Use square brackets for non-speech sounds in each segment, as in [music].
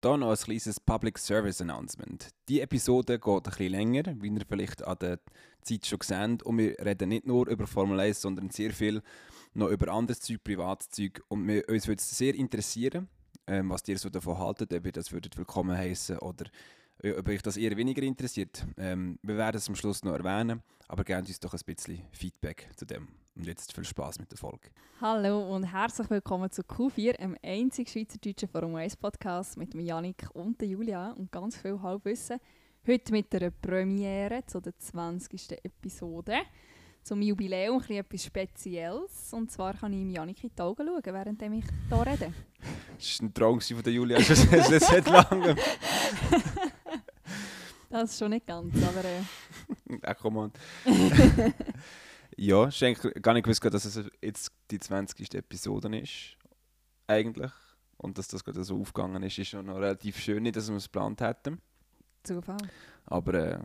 Hier noch ein kleines Public Service Announcement. Die Episode geht ein bisschen länger, wie ihr vielleicht an der Zeit schon seht. Und wir reden nicht nur über Formel 1, sondern sehr viel noch über anderes Zeug, privates Zeug. Und wir, uns würde es sehr interessieren, ähm, was ihr so davon haltet, ob ihr das würdet willkommen heißen oder ob euch das eher weniger interessiert. Ähm, wir werden es am Schluss noch erwähnen, aber gebt uns doch ein bisschen Feedback zu dem. Und jetzt viel Spaß mit der Folge. Hallo und herzlich willkommen zu Q4, einem einzigen schweizerdeutschen Forum 1 Podcast mit Janik und der Julia und ganz viel Halbwissen. Heute mit einer Premiere zu der 20. Episode. Zum Jubiläum etwas Spezielles. Und zwar kann ich Janik in die Augen schauen, während ich hier rede. Das war ein Traum von der Julia, [laughs] das ist seit langem. Das ist schon nicht ganz, aber... Äh. Ach, komm an. ja, ich habe gar nicht gewusst, dass es jetzt die 20. Episode ist. Eigentlich. Und dass das gerade so aufgegangen ist, ist schon noch relativ schön, nicht, dass wir es geplant hätten. Zufall. Aber äh,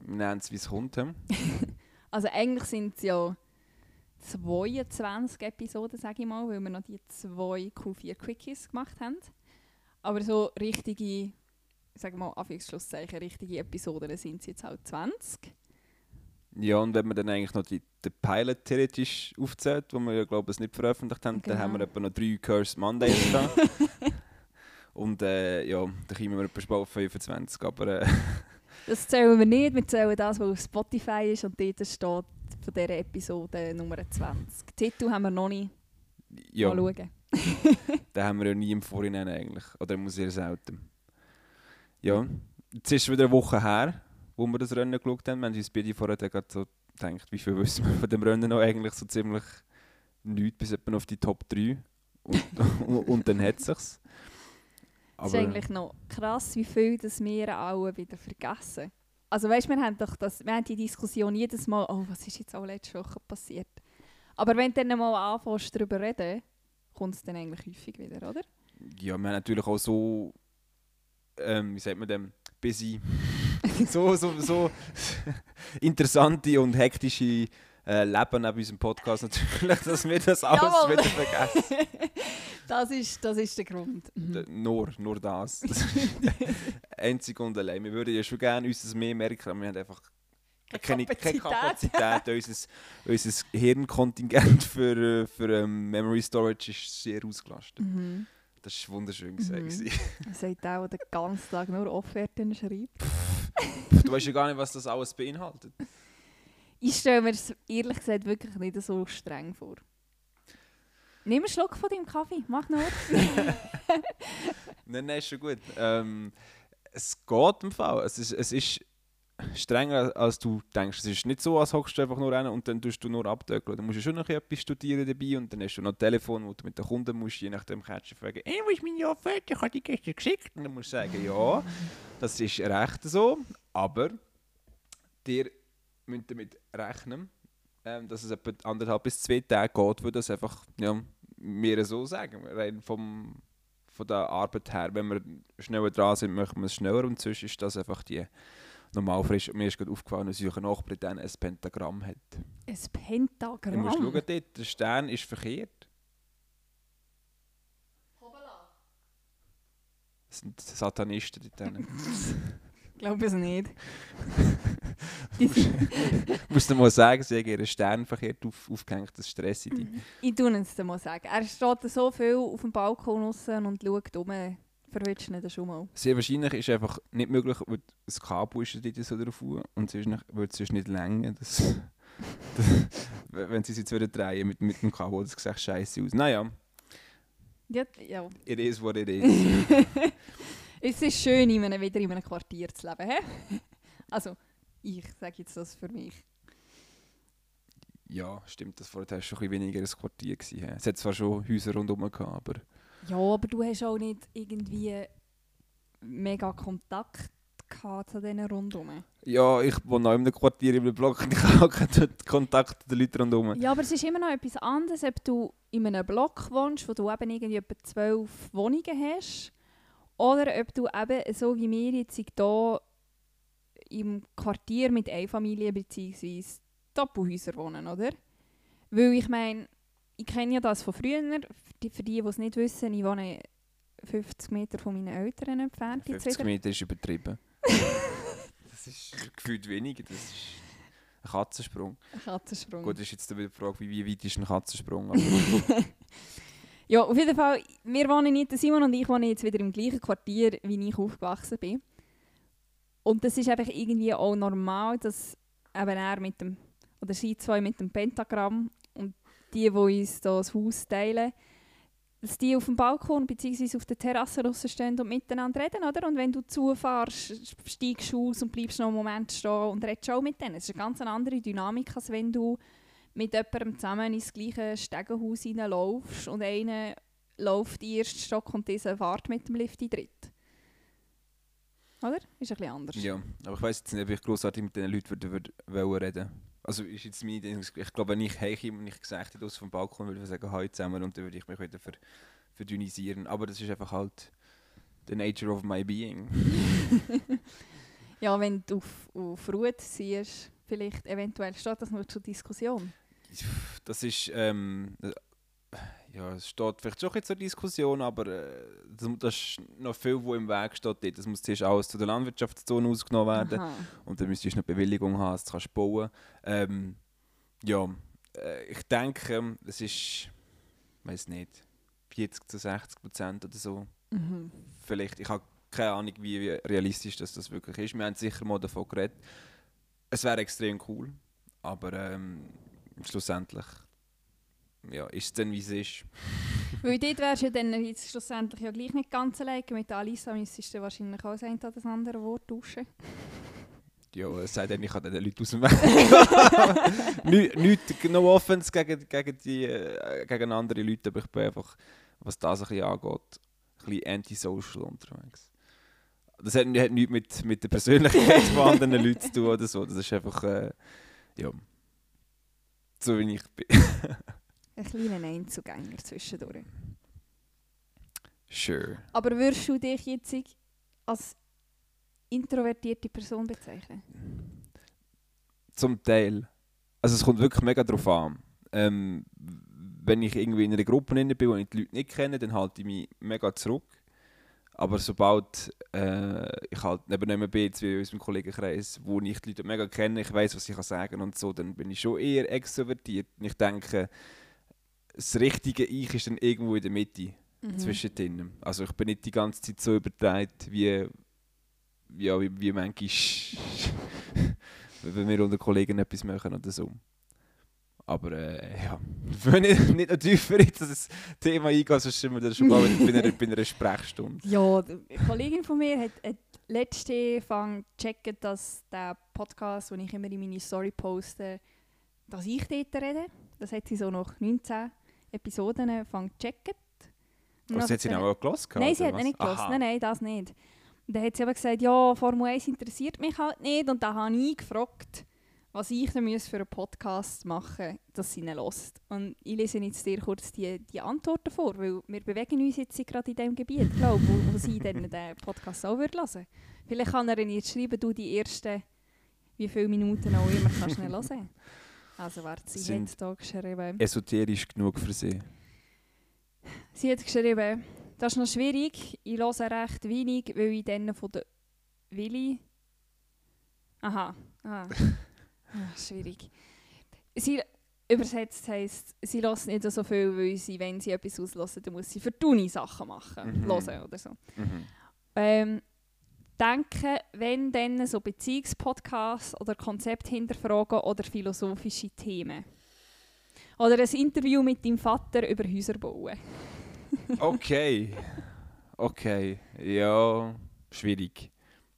wir nehmen es, wie es kommt. [laughs] also eigentlich sind es ja 22 Episoden, sage ich mal, weil wir noch die zwei Q4 Quickies gemacht haben. Aber so richtige sagen wir mal, Anführungsschlusszeichen, richtige Episoden sind es jetzt halt 20. Ja, und wenn man dann eigentlich noch die, den Pilot theoretisch aufzählt, wo wir ja, glaube ich, nicht veröffentlicht haben, genau. dann haben wir etwa noch drei Cursed Mondays da. [laughs] und äh, ja, dann kommen wir etwa auf 25, aber... Äh, [laughs] das zählen wir nicht, wir zählen das, was auf Spotify ist und dort steht von dieser Episode Nummer 20. Den Titel haben wir noch nicht. Ja. Mal schauen. den haben wir ja nie im Vorhinein eigentlich, oder muss sehr selten. Ja, jetzt ist es wieder eine Woche her, wo wir das Rennen geschaut haben. Wir haben uns beide vorher gerade so gedacht, wie viel wissen wir von dem Rennen noch eigentlich so ziemlich nichts, bis etwa auf die Top 3. Und, und, [laughs] und dann hat es sich. Es ist eigentlich noch krass, wie viel das wir alle wieder vergessen. Also weißt, wir haben doch das, wir haben die Diskussion jedes Mal, oh, was ist jetzt auch letzte Woche passiert. Aber wenn du dann mal anfängst darüber reden, kommt es dann eigentlich häufig wieder, oder? Ja, wir haben natürlich auch so ähm, wie sagt man dem, busy, so, so, so [laughs] interessante und hektische äh, Leben neben unserem Podcast natürlich, dass wir das alles Jawohl. wieder vergessen. [laughs] das, ist, das ist der Grund. Mhm. Nur, nur das. das [laughs] einzig und allein. Wir würden ja schon gerne uns mehr merken, aber wir haben einfach keine, keine Kapazität. unser, unser Hirnkontingent für, für um, Memory Storage ist sehr ausgelastet. Mhm. Das war wunderschön gesagt. Mhm. Er sagt auch, der ganzen Tag nur Offerten schreibt. du weißt ja gar nicht, was das alles beinhaltet. Ich stelle mir es ehrlich gesagt wirklich nicht so streng vor. Nimm einen Schluck von deinem Kaffee, mach nur. [laughs] nein, nein, ist schon gut. Ähm, es geht im Fall. Es ist, es ist strenger, als du denkst. Es ist nicht so, als hockst du einfach nur rein und dann tust du nur abdöckeln. Du musst ja schon noch etwas studieren dabei und dann hast du noch ein Telefon, wo du mit den Kunden musst, je nachdem catchen, fragen, «Ey, wo ist meine Offerte? Ich habe die gestern geschickt.» Und dann musst du sagen, «Ja, das ist recht so, aber dir müsst damit rechnen, ähm, dass es etwa anderthalb bis zwei Tage geht, würde das einfach, ja, mir so sagen, rein vom, von der Arbeit her. Wenn wir schneller dran sind, machen wir es schneller und sonst ist das einfach die normal frisch. Mir ist gerade aufgefallen, dass unser Nachbar dann ein Pentagramm hat. Ein Pentagramm? Du musst schauen, dort, der Stern ist verkehrt. Hoppala. Das sind Satanisten dort. Ich [laughs] glaube es nicht. [laughs] musst du mal sagen, sie haben ihren Stern verkehrt auf, aufgehängt, das stresst dich. Ich tue es dir mal sagen. Er steht so viel auf dem Balkon und schaut um verwirrst du nicht schon mal? Sehr wahrscheinlich ist einfach nicht möglich, weil das Kabel ist dort so drauf und sonst würde es sonst nicht länger. Das, [laughs] das, wenn sie sich jetzt wieder drehen mit, mit dem Kabel, das sieht scheiße aus. Naja. Ja, ja. It is what it is. [laughs] es ist schön, in einem, wieder in einem Quartier zu leben. He? Also, ich sage jetzt das für mich. Ja, stimmt, das vorher schon ein weniger ein Quartier gewesen. Es hat zwar schon Häuser rundherum gehabt, aber... Ja, aber du hast auch nicht irgendwie mega Kontakt gehabt zu diesen rundherum. Ja, ich wohne noch in einem Quartier im Block und [laughs] ich habe auch keinen Kontakt zu den Leuten rundherum. Ja, aber es ist immer noch etwas anderes, ob du in einem Block wohnst, wo du eben irgendwie etwa zwölf Wohnungen hast, oder ob du eben so wie wir jetzt hier im Quartier mit Einfamilien bzw. Doppelhäusern wohnen, oder? Weil ich meine, ich kenne ja das von früher, für die, die es nicht wissen, ich wohne 50 Meter von meinen Eltern entfernt. jetzt 50 wieder. Meter ist übertrieben. [laughs] das ist gefühlt weniger. Das ist ein Katzensprung. Ein Katzensprung. Gut, das ist jetzt wieder die Frage, wie weit ist ein Katzensprung? Aber [laughs] Ja, auf jeden Fall, wir wohnen nicht, Simon und ich wohnen jetzt wieder im gleichen Quartier, wie ich aufgewachsen bin. Und das ist einfach irgendwie auch normal, dass eben er mit dem, oder sie zwei mit dem Pentagramm die, die uns da das Haus teilen, dass die auf dem Balkon bzw. auf der Terrasse rausstehen und miteinander reden, oder? Und wenn du zufährst, steigst du aus und bleibst noch einen Moment stehen und redest auch mit denen. Es ist eine ganz andere Dynamik, als wenn du mit jemandem zusammen ins gleiche Stegenhaus reinlaufst und einer läuft den ersten Stock und dieser fährt mit dem Lift in den dritten. Oder? Ist ein bisschen anders. ja, aber ich weiss jetzt nicht, ob ich grossartig mit diesen Leuten würde, würde, reden Also ist jetzt meine Idee, ich glaube, wenn ich heimkomme und ich gesagt hätte, aus vom Balkon würde ich sagen, «Hi zusammen» und dann würde ich mich wieder ver, verdünnisieren. Aber das ist einfach halt the nature of my being. [laughs] Ja, wenn du auf, auf Ruhe siehst, vielleicht eventuell steht das noch zur Diskussion. Das ist, ähm, äh, ja, es steht vielleicht schon ein zur Diskussion, aber äh, das, das ist noch viel, wo im Weg steht. Das muss zuerst alles zu der Landwirtschaftszone ausgenommen werden Aha. und dann müsstest du noch Bewilligung haben, dass du kannst bauen ähm, Ja, äh, ich denke, es ist, weiß nicht, 40 zu 60 Prozent oder so. Mhm. Vielleicht, ich habe keine Ahnung, wie wie realistisch das, das wirklich ist. Wir haben sicher mal davon geredet. Es wäre extrem cool, aber ähm, schlussendlich ja, ist es dann, wie es ist. Weil dort wärst du ja dann jetzt schlussendlich ja gleich nicht ganz alleine. Mit Alisa müsstest du wahrscheinlich auch das eine oder das andere Wort tauschen. Ja, es sei denn, ich kann den Leuten aus dem Weg. Nicht, [laughs] nicht no offense gegen, gegen, die, äh, gegen andere Leute, aber ich bin einfach, was das ein bisschen angeht, ein bisschen antisocial unterwegs. Das hat, hat nichts mit, mit der Persönlichkeit von anderen Leuten zu tun oder so. Das ist einfach, äh, ja, so wie ich bin. [laughs] Ein kleiner Einzugänger zwischendurch. Sure. Aber würdest du dich jetzt als introvertierte Person bezeichnen? Zum Teil. Also es kommt wirklich mega drauf an. Ähm, wenn ich irgendwie in einer Gruppe bin, wo ich die Leute nicht kenne, dann halte ich mich mega zurück. Aber sobald äh, ich halt neben einem bin, jetzt wie in unserem Kollegenkreis, wo ich die Leute mega kenne, ich weiß, was ich kann sagen und so, dann bin ich schon eher extrovertiert. Und ich denke, das richtige Ich ist dann irgendwo in der Mitte, Mhm. zwischendrin. Also ich bin nicht die ganze Zeit so übertreibt, wie, ja, wie, wie manchmal, [laughs] wenn wir unter Kollegen etwas machen oder so. Aber äh, ja, [laughs] wenn ich nicht noch tiefer in das Thema eingehe, sonst sind wir dann schon bald bei einer, bei einer Sprechstunde. [laughs] Ja, eine Kollegin von mir hat, hat letzte Fang gecheckt, dass der Podcast, den ich immer in meine Story poste, dass ich dort rede. Das hat sie so nach 19 Episoden Fang gecheckt. Und Was hat sie den- noch gehört? Nein, sie hat nicht. Aha. Nein, nein, das nicht. Und dann hat sie aber gesagt, ja, Formel 1 interessiert mich halt nicht. Und dann habe ich gefragt, was ich denn müsste für einen Podcast machen dass sie ihn hört. Und ich lese jetzt dir kurz die, die Antworten vor, weil wir bewegen uns jetzt gerade in dem Gebiet, glaube wo, wo sie dann den Podcast auch würde hören Vielleicht kann er jetzt schreiben, du die ersten, wie viele Minuten auch immer kannst du hören. [laughs] Also warte, sie hat da geschrieben... Esoterisch genug für sie. Sie hat geschrieben, das ist noch schwierig. Ich höre recht wenig, weil ich dann von der Willi. Aha. Ah. [laughs] ah, schwierig. Sie übersetzt heisst, sie lässt nicht so viel, weil sie, wenn sie etwas auslösen, dann muss sie für die Uni Sachen machen. Mhm. Hören oder so. Mhm. Ähm, denke, wenn dann so Beziehungspodcasts oder Konzept hinterfragen oder philosophische Themen. Oder ein Interview mit deinem Vater über Häuser bauen. [laughs] Okay. Okay. Ja, schwierig.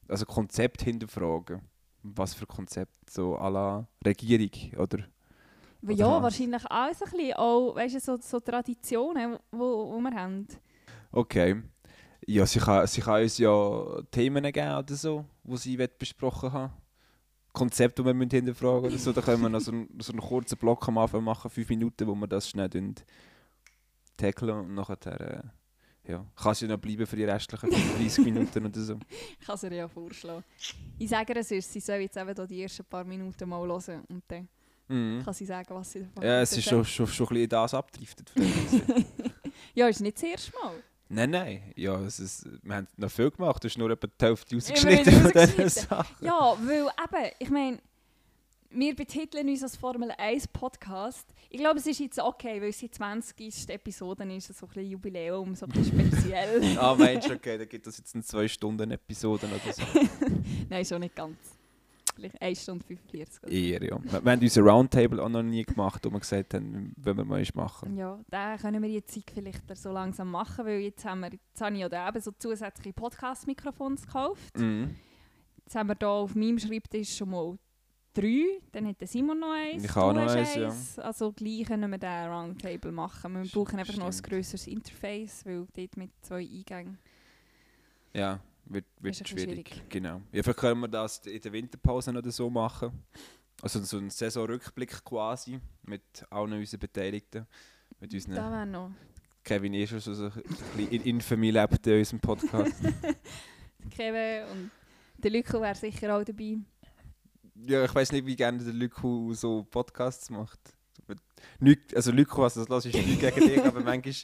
Also Konzept hinterfragen. Was für Konzept? So à la Regierung, oder? Oder ja, was? wahrscheinlich auch so ein bisschen auch, weißt du, so, so Traditionen, wo, wo wir haben. Okay. Ja, sie kann, sie kann uns ja Themen geben oder so, die sie besprochen haben. Konzepte, die wir müssen hinterfragen oder so. Da können wir noch so einen, so einen kurzen Block am Anfang machen, fünf Minuten, wo wir das schnell tackeln und nachher äh, ja, kann sie noch bleiben für die restlichen 35 [laughs] Minuten oder so. Ich kann es ihr ja vorschlagen. Ich sage ihr sonst, sie soll jetzt eben da die ersten paar Minuten mal hören und dann Mhm. kann sie sagen, was sie davon Ja, es ist schon, schon, schon ein bisschen das vielleicht. [laughs] ja, ist nicht das erste Mal. Nein, nein. Ja, es ist, wir haben noch viel gemacht. Du hast nur etwa die Hälfte rausgeschnitten von diesen. Sachen. Ja, weil eben, ich meine, wir betiteln uns als Formel 1 Podcast. Ich glaube, es ist jetzt okay, weil es die 20. Episode ist, so ein bisschen Jubiläum, so ein bisschen speziell. Ah, meinst du, okay, dann gibt es jetzt eine 2-Stunden-Episode oder so. [laughs] Nein, schon nicht ganz. Vielleicht 1 Stunde 45. Oder? Eher, ja. Wir wir haben unseren Roundtable auch noch nie gemacht, wo wir gesagt haben, wenn wir mal eins machen. Ja, da können wir jetzt vielleicht so langsam machen, weil jetzt haben wir, jetzt habe ich ja da eben so zusätzliche Podcast-Mikrofons gekauft. Mhm. Jetzt haben wir hier auf meinem Schreibtisch schon mal drei, dann hat Simon noch eins, Ich du habe noch hast eins, ja. Also gleich können wir diesen Roundtable machen. Wir brauchen einfach noch ein stimmt. grösseres Interface, weil dort mit zwei Eingängen... Ja, wird, wird Ist ein schwierig. schwierig. Genau. Ja, vielleicht können wir das in der Winterpause oder so machen. Also so einen Saisonrückblick quasi mit allen unseren Beteiligten. Mit Da unseren wäre noch... Kevin ist schon so ein bisschen in Infamie lebt in unserem Podcast. [laughs] Kevin und der Lücke wäre sicher auch dabei. ja, ich weiß nicht, wie gerne der Lyko so Podcasts macht. Nicht, also Lyko, was das los ist, nicht gegen dich, aber [laughs] manchmal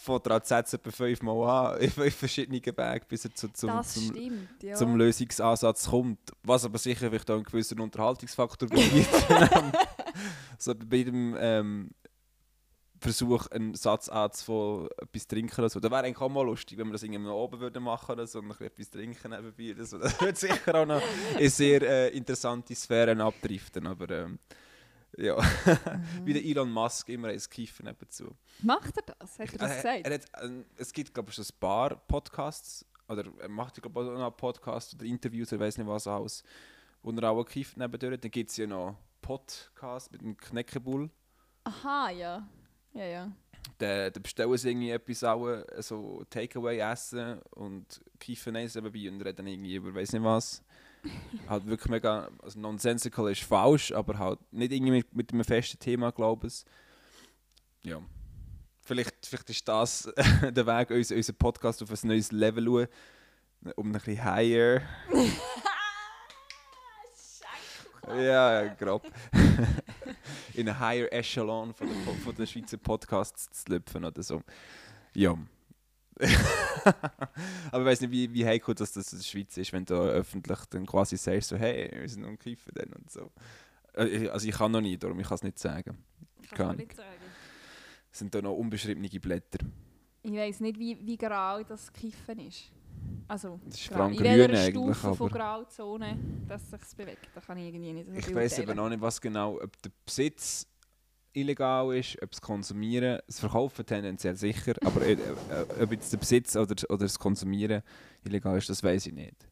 fängt er Sätze etwa fünfmal an, [laughs] in fünf verschiedenen Wegen, bis er zu, zum, das zum, stimmt, ja. zum Lösungsansatz kommt. Was aber sicher vielleicht auch einen gewissen Unterhaltungsfaktor bietet. [laughs] so bei jedem ähm, Versuch, einen Satz anzufangen, etwas trinken oder so. Das wäre eigentlich auch mal lustig, wenn wir das irgendwie oben würden machen oder so, und etwas trinken nebenbei so. Das würde sicher auch noch in sehr äh, interessante Sphären abdriften, aber ähm, ja, Mhm. [laughs] wie der Elon Musk immer ein Kiffen nebenzu. Macht er das? Hat er das Äh, gesagt? er hat, äh, es gibt, glaube ich, so ein paar Podcasts, oder er macht, glaube ich, auch noch Podcasts oder Interviews, er weiß nicht was aus, wo er auch kifft nebendurch. Dann gibt es ja noch Podcasts mit dem Kneckebull. Aha, ja. Ja, ja. Da, da bestellen sie irgendwie etwas auch, äh, so Takeaway essen und kiffen eins dabei und reden irgendwie über weiß nicht was. Halt wirklich mega, also nonsensical ist falsch, aber halt nicht irgendwie mit, mit einem festen Thema, glaube ich. Ja. Vielleicht, vielleicht ist das [laughs] der Weg, uns, unseren Podcast auf ein neues Level zu holen, um ein bisschen higher. [laughs] ja, ja, grob. [laughs] In ein higher Echelon von der, von der Schweizer Podcasts zu lüpfen oder so. Ja. [laughs] Aber ich weiß nicht, wie, wie heikel das, das in der Schweiz ist, wenn du öffentlich dann quasi sagst, so, hey, wir sind am Kiffen dann und so. Äh, Also ich kann noch nie, darum ich kann es nicht sagen. Keine nicht sagen. Es sind da noch unbeschriebene Blätter. Ich weiß nicht, wie, wie grau das Kiffen ist. Also, Das ist grau. in welcher Stufe von aber- Grauzone, dass sich bewegt. Da kann ich irgendwie nicht Ich weiß eben noch nicht, was genau, ob der Besitz illegal ist, ob das Konsumieren, das Verkaufen tendenziell sicher, aber äh, äh, ob jetzt der Besitz oder, oder das Konsumieren illegal ist, das weiß ich nicht.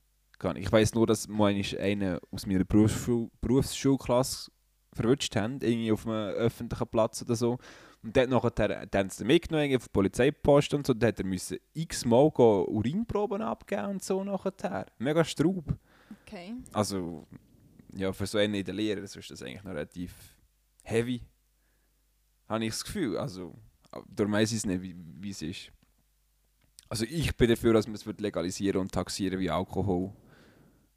Ich weiß nur, dass mal einer aus meiner Berufsschul Berufsschulklasse verwünscht haben, irgendwie auf einem öffentlichen Platz oder so. Und dort nachher, dann haben sie ihn mitgenommen auf die Polizeipost und so, und dann hat er müssen x-mal Urinproben abgeben und so nachher. Mega Straub. Okay. Also, ja, für so einen in der Lehre ist das eigentlich noch relativ heavy. Habe ich das Gefühl. Also, darum weiß ich es nicht, wie, wie es ist. Also, ich bin dafür, dass man es legalisieren und taxieren wie Alkohol.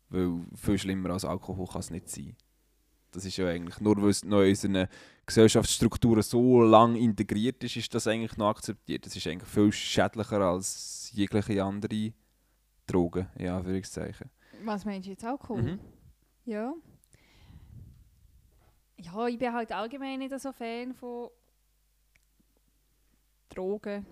Weil viel schlimmer als Alkohol kann es nicht sein. Das ist ja eigentlich, nur weil es noch in unseren Gesellschaftsstrukturen so lang integriert ist, ist das eigentlich noch akzeptiert. Das ist eigentlich viel schädlicher als jegliche andere Drogen, ja, Anführungszeichen. Was meinst du jetzt Alkohol? Mhm. Ja. Ja, ich bin halt allgemein nicht so Fan von Drogen.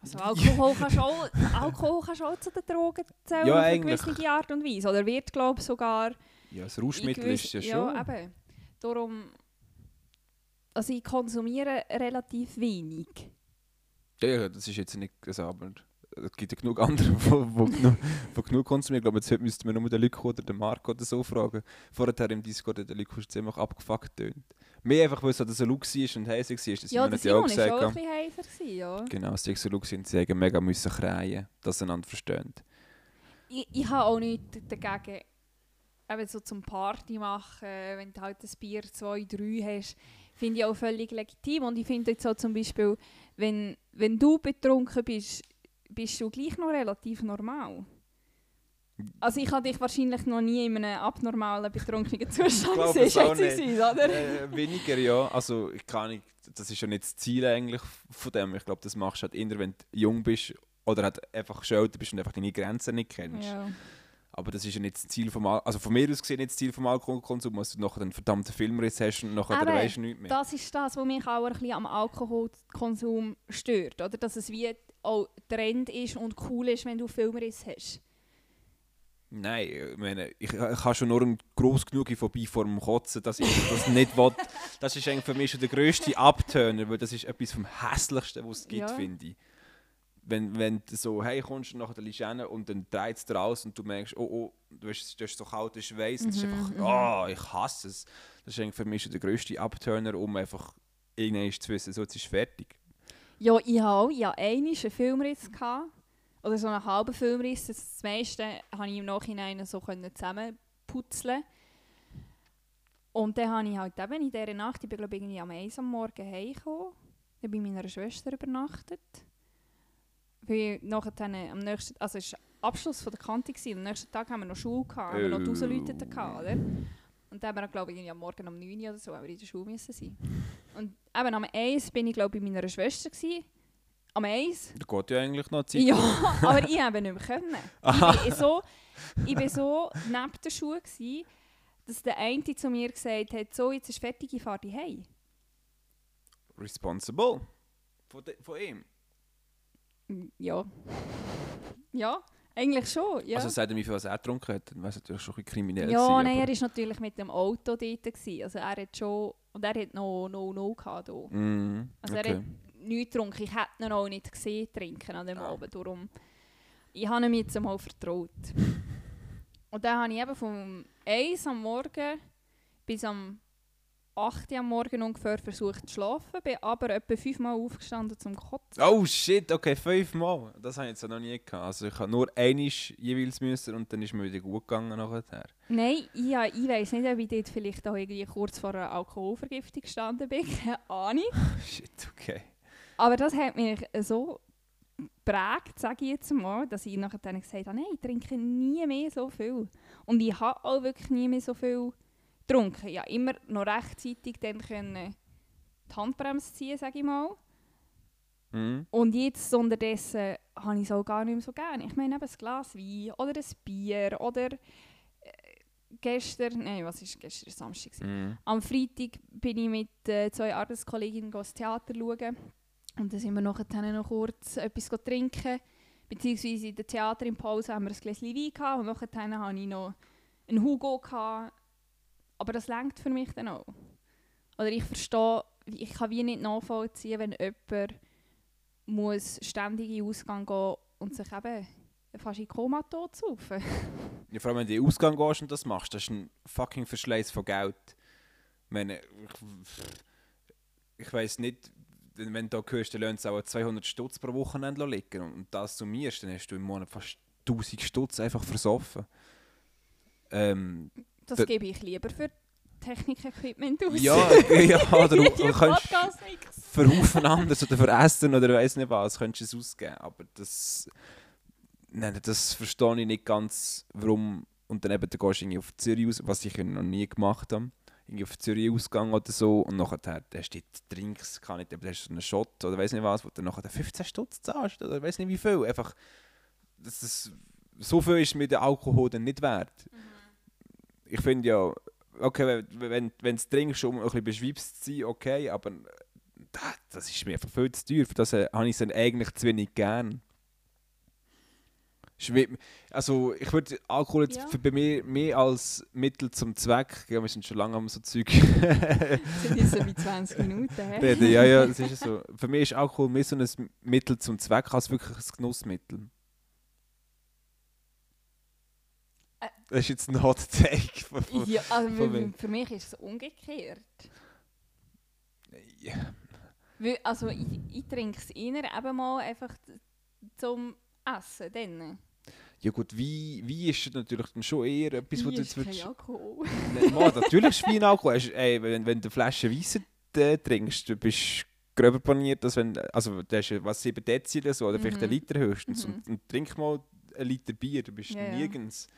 Also Alkohol kann schon, [laughs] Alkohol kann schon zu den Drogen zählen Ja, auf eine gewisse Art und Weise. Oder wird, glaube ich, sogar Ja, das Rauschmittel gewiss- ist ja schon. Ja, eben. Darum... Also ich konsumiere relativ wenig. Ja, ja, das ist jetzt nicht also, aber es gibt ja genug andere, [laughs] die genug, konsumieren. Ich glaube, jetzt heute müssten wir nur den Lyko oder den Marco oder so fragen. Vorher im Discord hat der Lyko ziemlich abgefuckt tönt. Mehr einfach, weil es halt so laut war und heiß war. Das ja, haben wir ja auch Simon war gesagt. auch ein bisschen gewesen, ja. Genau, es war so gewesen und sie haben mega müssen kreien, dass sie einander verstehen. ich, ich habe auch nichts dagegen, eben so zum Party machen, wenn du halt ein Bier, zwei, drei hast, finde ich auch völlig legitim. Und ich finde jetzt auch zum Beispiel, wenn, wenn du betrunken bist, bist du gleich noch relativ normal. Also ich habe dich wahrscheinlich noch nie in einem abnormalen, betrunkenen Zustand gesehen, oder? Äh, weniger, ja. Also, ich kann nicht, das ist ja nicht das Ziel eigentlich von dem. Ich glaube, das machst du halt eher, wenn du jung bist Oder halt einfach älter bist und einfach deine Grenzen nicht kennst. Ja. Aber das ist ja nicht das Ziel vom Al also von mir aus gesehen nicht das Ziel vom Alkoholkonsum, dass du nachher einen verdammten Filmriss hast und nachher Aber weisst du nichts mehr. Das ist das, was mich auch ein bisschen am Alkoholkonsum stört. Oder? Dass es wie auch Trend ist und cool ist, wenn du Filmriss hast. Nein, ich meine, ich, ich habe schon nur ein gross genug vorbei vor dem Kotzen, dass ich das nicht will. [laughs] Das ist eigentlich für mich schon der grösste Abturner, weil das ist etwas vom hässlichsten, was es gibt, Ja. finde ich. Wenn, wenn du so hey kommst und nachher liegst du hin und dann dreht es dir aus und du merkst, oh oh, du hast, du hast so kalten Schweiß und es ist Mhm, einfach, oh, ich hasse es. Das ist eigentlich für mich schon der grösste Abturner, um einfach irgendwann zu wissen, so, jetzt ist fertig. Ja, ich habe auch. Hatte einmal einen Filmriss. Gehabt, oder so einen halben Filmriss. Das, das meiste konnte ich im Nachhinein so zusammenputzeln. Und dann habe ich halt eben in dieser Nacht, ich bin glaube ich irgendwie am 1 am Morgen heimgekommen, dann bei meiner Schwester übernachtet. Weil nachher dann, am nächsten, also es war Abschluss von der Kante gewesen, am nächsten Tag haben wir noch Schule gehabt, haben wir noch die Oh. Hausleute gehabt, oder? Und dann haben wir, glaube ich, irgendwie am Morgen um 9 Uhr oder so haben wir in der Schule müssen sein. Und eben am 1 bin ich, glaube ich, bei meiner Schwester gewesen. Am 1. Da geht ja eigentlich noch Zeit. Ja, [laughs] aber ich habe nicht mehr können. Ich bin so, ich bin so neben der Schule gewesen, dass der eine zu mir gesagt hat, so, jetzt ist fertig, ich fahre dich heim. Responsible. Von, de, von ihm. Ja. Ja, eigentlich schon, ja. Also sagt er, wie viel was er getrunken hat, dann wäre es natürlich schon ein bisschen kriminell ja, gewesen, nein, er war natürlich mit dem Auto dort. Gewesen. Also er hat schon, und er hat noch no, no gehabt. Mhm, Also er okay. hat nichts getrunken. Ich hätte ihn auch nicht gesehen trinken an dem Ah. Abend. Darum, ich habe ihm jetzt einmal vertraut. [laughs] Und dann habe ich eben vom 1 am Morgen bis am 8 Uhr am Morgen ungefähr versucht zu schlafen, bin aber etwa fünfmal aufgestanden zum Kotzen. Oh shit, okay, fünfmal. Das habe ich jetzt noch nie gehabt. Also ich habe nur einmal jeweils müssen und dann ist mir wieder gut gegangen nachher. Nein, ich, ja, ich weiss nicht, ob ich dort vielleicht auch irgendwie kurz vor einer Alkoholvergiftung gestanden bin. [laughs] Keine Ahnung. [laughs] Shit, okay. Aber das hat mich so geprägt, sage ich jetzt mal, dass ich nachher dann gesagt habe, nein, ich trinke nie mehr so viel. Und ich habe auch wirklich nie mehr so viel getrunken. Ja, immer noch rechtzeitig dann können die Handbremse ziehen, sage ich mal. Mhm. Und jetzt unterdessen habe ich es auch gar nicht mehr so gerne. Ich meine eben ein Glas Wein oder ein Bier oder äh, gestern, nein, was ist gestern? Samstag. Mhm. Am Freitag bin ich mit äh, zwei Arbeitskolleginnen das Theater schauen. Und dann sind wir nachher noch kurz etwas trinken. Beziehungsweise in der Theater in Pause haben wir ein Gläschen Wein gehabt. Und nachher hatte ich noch einen Hugo. Gehabt. Aber das lenkt für mich dann auch. Oder ich verstehe, ich kann wie nicht nachvollziehen, wenn jemand muss ständig in den Ausgang gehen und sich eben fast in Komatod saufen. [laughs] Ja, vor allem wenn du in den Ausgang gehst und das machst, das ist ein fucking Verschleiß von Geld. Ich meine, ich, ich weiß nicht, wenn du da hörst, dann lassen sie auch 200 Stutz pro Wochenende liegen und, das summierst, dann hast du im Monat fast 1000 Stutz einfach versoffen. Ähm, Das Da- gebe ich lieber für Technik-Equipment aus. ja, [laughs] ja, oder du, kannst für Haufen anderes oder für Essen oder weiß nicht was, könntest du es ausgeben. Aber das, nein, das verstehe ich nicht ganz, warum. Und dann eben, dann gehst du irgendwie auf Zürich aus, was ich noch nie gemacht habe. Irgendwie auf Zürich ausgegangen oder so. Und nachher hast du die Drinks, kann nicht, aber hast so einen Shot oder weiß nicht was, wo du dann nachher 15 Stutz zahlst oder weiß nicht wie viel. Einfach, das ist, so viel ist mir der Alkohol dann nicht wert. Ich finde ja, okay, wenn, wenn, du trinkst, um ein bisschen beschwipst zu sein, okay, aber das, das ist mir einfach viel zu teuer. Für das äh, habe ich es dann eigentlich zu wenig gern. Also ich würde Alkohol jetzt Ja. für bei mir mehr als Mittel zum Zweck, ja, wir sind schon lange am so Zeug [laughs] sind jetzt so bei 20 Minuten. hä? Ja, ja, das ist ja so. Für mich ist Alkohol mehr so ein Mittel zum Zweck als wirklich ein Genussmittel. Äh. Das ist jetzt ein Hot Take. Von, von, Ja, also für, für mich ist es umgekehrt. ja. Weil, also ich, ich trinke es eher eben mal einfach zum Essen. Dann. Ja gut, wie, wie ist natürlich dann schon eher etwas, wo Hier du ist jetzt kein würdest... Alkohol. Nein, Mann, natürlich ist Wein Alkohol. Hast- Ey, wenn, wenn du eine Flasche Weisse äh, trinkst, du bist gröber paniert, als wenn, also ist ja was 7 Dezi oder so, oder vielleicht Mhm. ein Liter höchstens. Mhm. Und, und trink mal einen Liter Bier, du bist Ja, nirgends.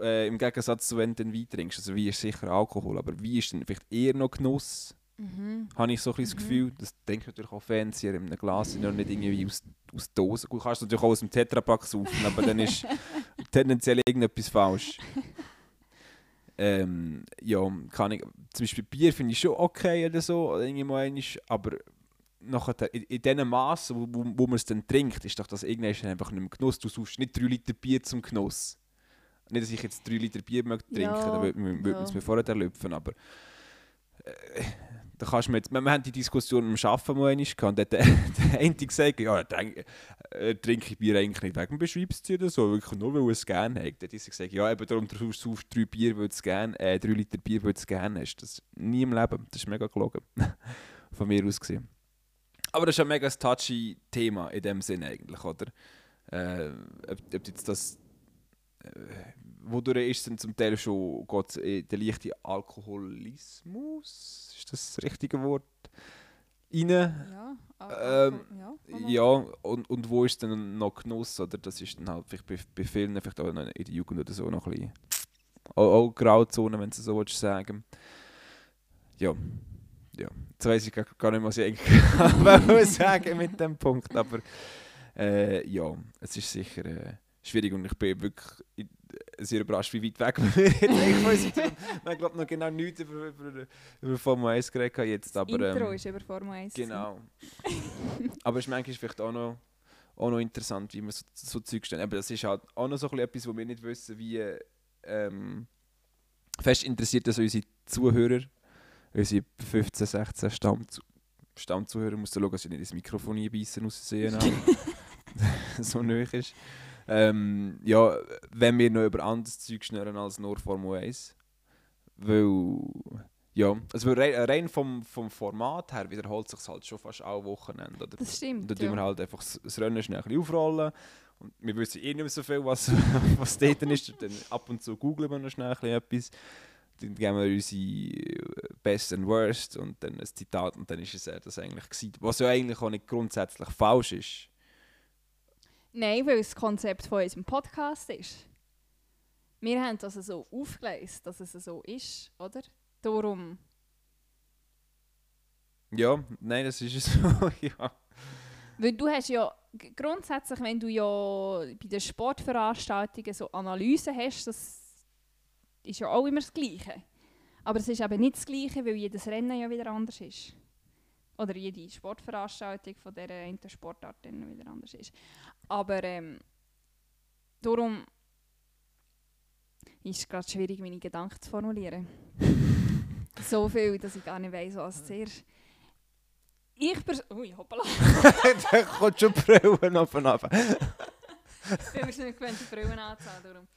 Äh, Im Gegensatz zu wenn du einen Wein trinkst. Also Wein ist sicher Alkohol, aber Wein ist dann vielleicht eher noch Genuss. Mhm. habe ich so ein bisschen das Mhm. Gefühl. Das denke ich natürlich auch Fernseher in einem Glas, sind nicht irgendwie aus, aus Dosen. Gut, kannst du natürlich auch aus dem Tetrapack saufen, aber dann ist [laughs] tendenziell irgendetwas falsch. ähm, ja, kann ich, zum Beispiel Bier finde ich schon okay oder so, oder aber nachher, in, in dem Maß, wo, wo, wo man es dann trinkt, ist doch das irgendwann einfach nicht mehr Genuss. Du suchst nicht 3 Liter Bier zum Genuss. Nicht, dass ich jetzt 3 Liter Bier möchte trinken Ja, da würde man ja. es mir vorher erlöpfen, aber äh, da kannst du jetzt, wir, haben die Diskussion am Arbeiten mal einmal gehabt und da hat [laughs] der, eine gesagt, ja, denk, äh, trinke ich Bier eigentlich nicht wegen dem Beschreibsziel oder so, wirklich nur, weil es gerne hat. Dann hat gesagt, ja, eben darum du saufst drei Bier, weil es gerne, äh, drei Liter Bier, weil es gerne hast. Das nie im Leben, das ist mega gelogen. [laughs] Von mir aus gesehen. Aber das ist ein mega touchy Thema in dem Sinn eigentlich, oder? Äh, ob, ob jetzt das wodurch ist es dann zum Teil schon geht in den leichten Alkoholismus, ist das das richtige Wort, rein. Ja, Ähm, ja, kann man- Ja, und, und wo ist dann noch Genuss? Oder das ist dann halt vielleicht bei, bei vielen, vielleicht auch in der Jugend oder so, noch ein bisschen. Auch, auch Grauzone, wenn du so willst sagen Ja. Ja. Jetzt weiss ich gar, gar nicht, was ich eigentlich [laughs] sagen mit dem Punkt. Aber äh, ja, es ist sicher äh, schwierig und ich bin wirklich in- sehr überrascht, wie weit weg wir [laughs] jetzt sind. Haben, glaube noch genau nichts über, über, über Formel 1 geredet jetzt. Aber, Intro ähm, ist über Formel 1. Genau. [laughs] Aber es ist manchmal vielleicht auch noch, auch noch interessant, wie man so, so Zeug stellen. Aber das ist halt auch noch so etwas, wo wir nicht wissen, wie ähm, fest interessiert das unsere Zuhörer, unsere 15, 16 Stammzu Stammzuhörer, muss schauen, dass sie nicht ins Mikrofon einbeissen aussehen. [laughs] so nöch ist. Ähm, ja, wenn wir noch über anderes Zeug schnurren als nur Formel 1. Weil, ja, also rein, vom, vom Format her wiederholt sich halt schon fast alle Wochenende. Oder? Das stimmt. Da tun ja. wir halt einfach das- Rennen schnell ein bisschen aufrollen. Und wir wissen eh nicht mehr so viel, was, [laughs] was dort ist. Dann ab und zu googeln wir noch schnell ein bisschen etwas. Dann geben wir unsere äh, Best and Worst und dann ein Zitat und dann ist es das eigentlich gewesen. Was ja eigentlich auch nicht grundsätzlich falsch ist. Nein, weil es das Konzept von unserem Podcast ist. Wir haben das so aufgelesen, dass es so ist, oder? Darum. Ja, nein, das ist es [laughs] so, ja. Weil du hast ja grundsätzlich, wenn du ja bei den Sportveranstaltungen so Analysen hast, das ist ja auch immer das Gleiche. Aber es ist eben nicht das Gleiche, weil jedes Rennen ja wieder anders ist. Oder jede Sportveranstaltung von dieser einen Sportart dann wieder anders ist. Aber ähm, darum ist es gerade schwierig, meine Gedanken zu formulieren. [laughs] so viel, dass ich gar nicht weiss, was zuerst... Ich pers- Ui, hoppala. [laughs] da kommt schon Brillen auf und ab. Weil wir sind gewöhnt, die Brillen anzuhaben. Darum.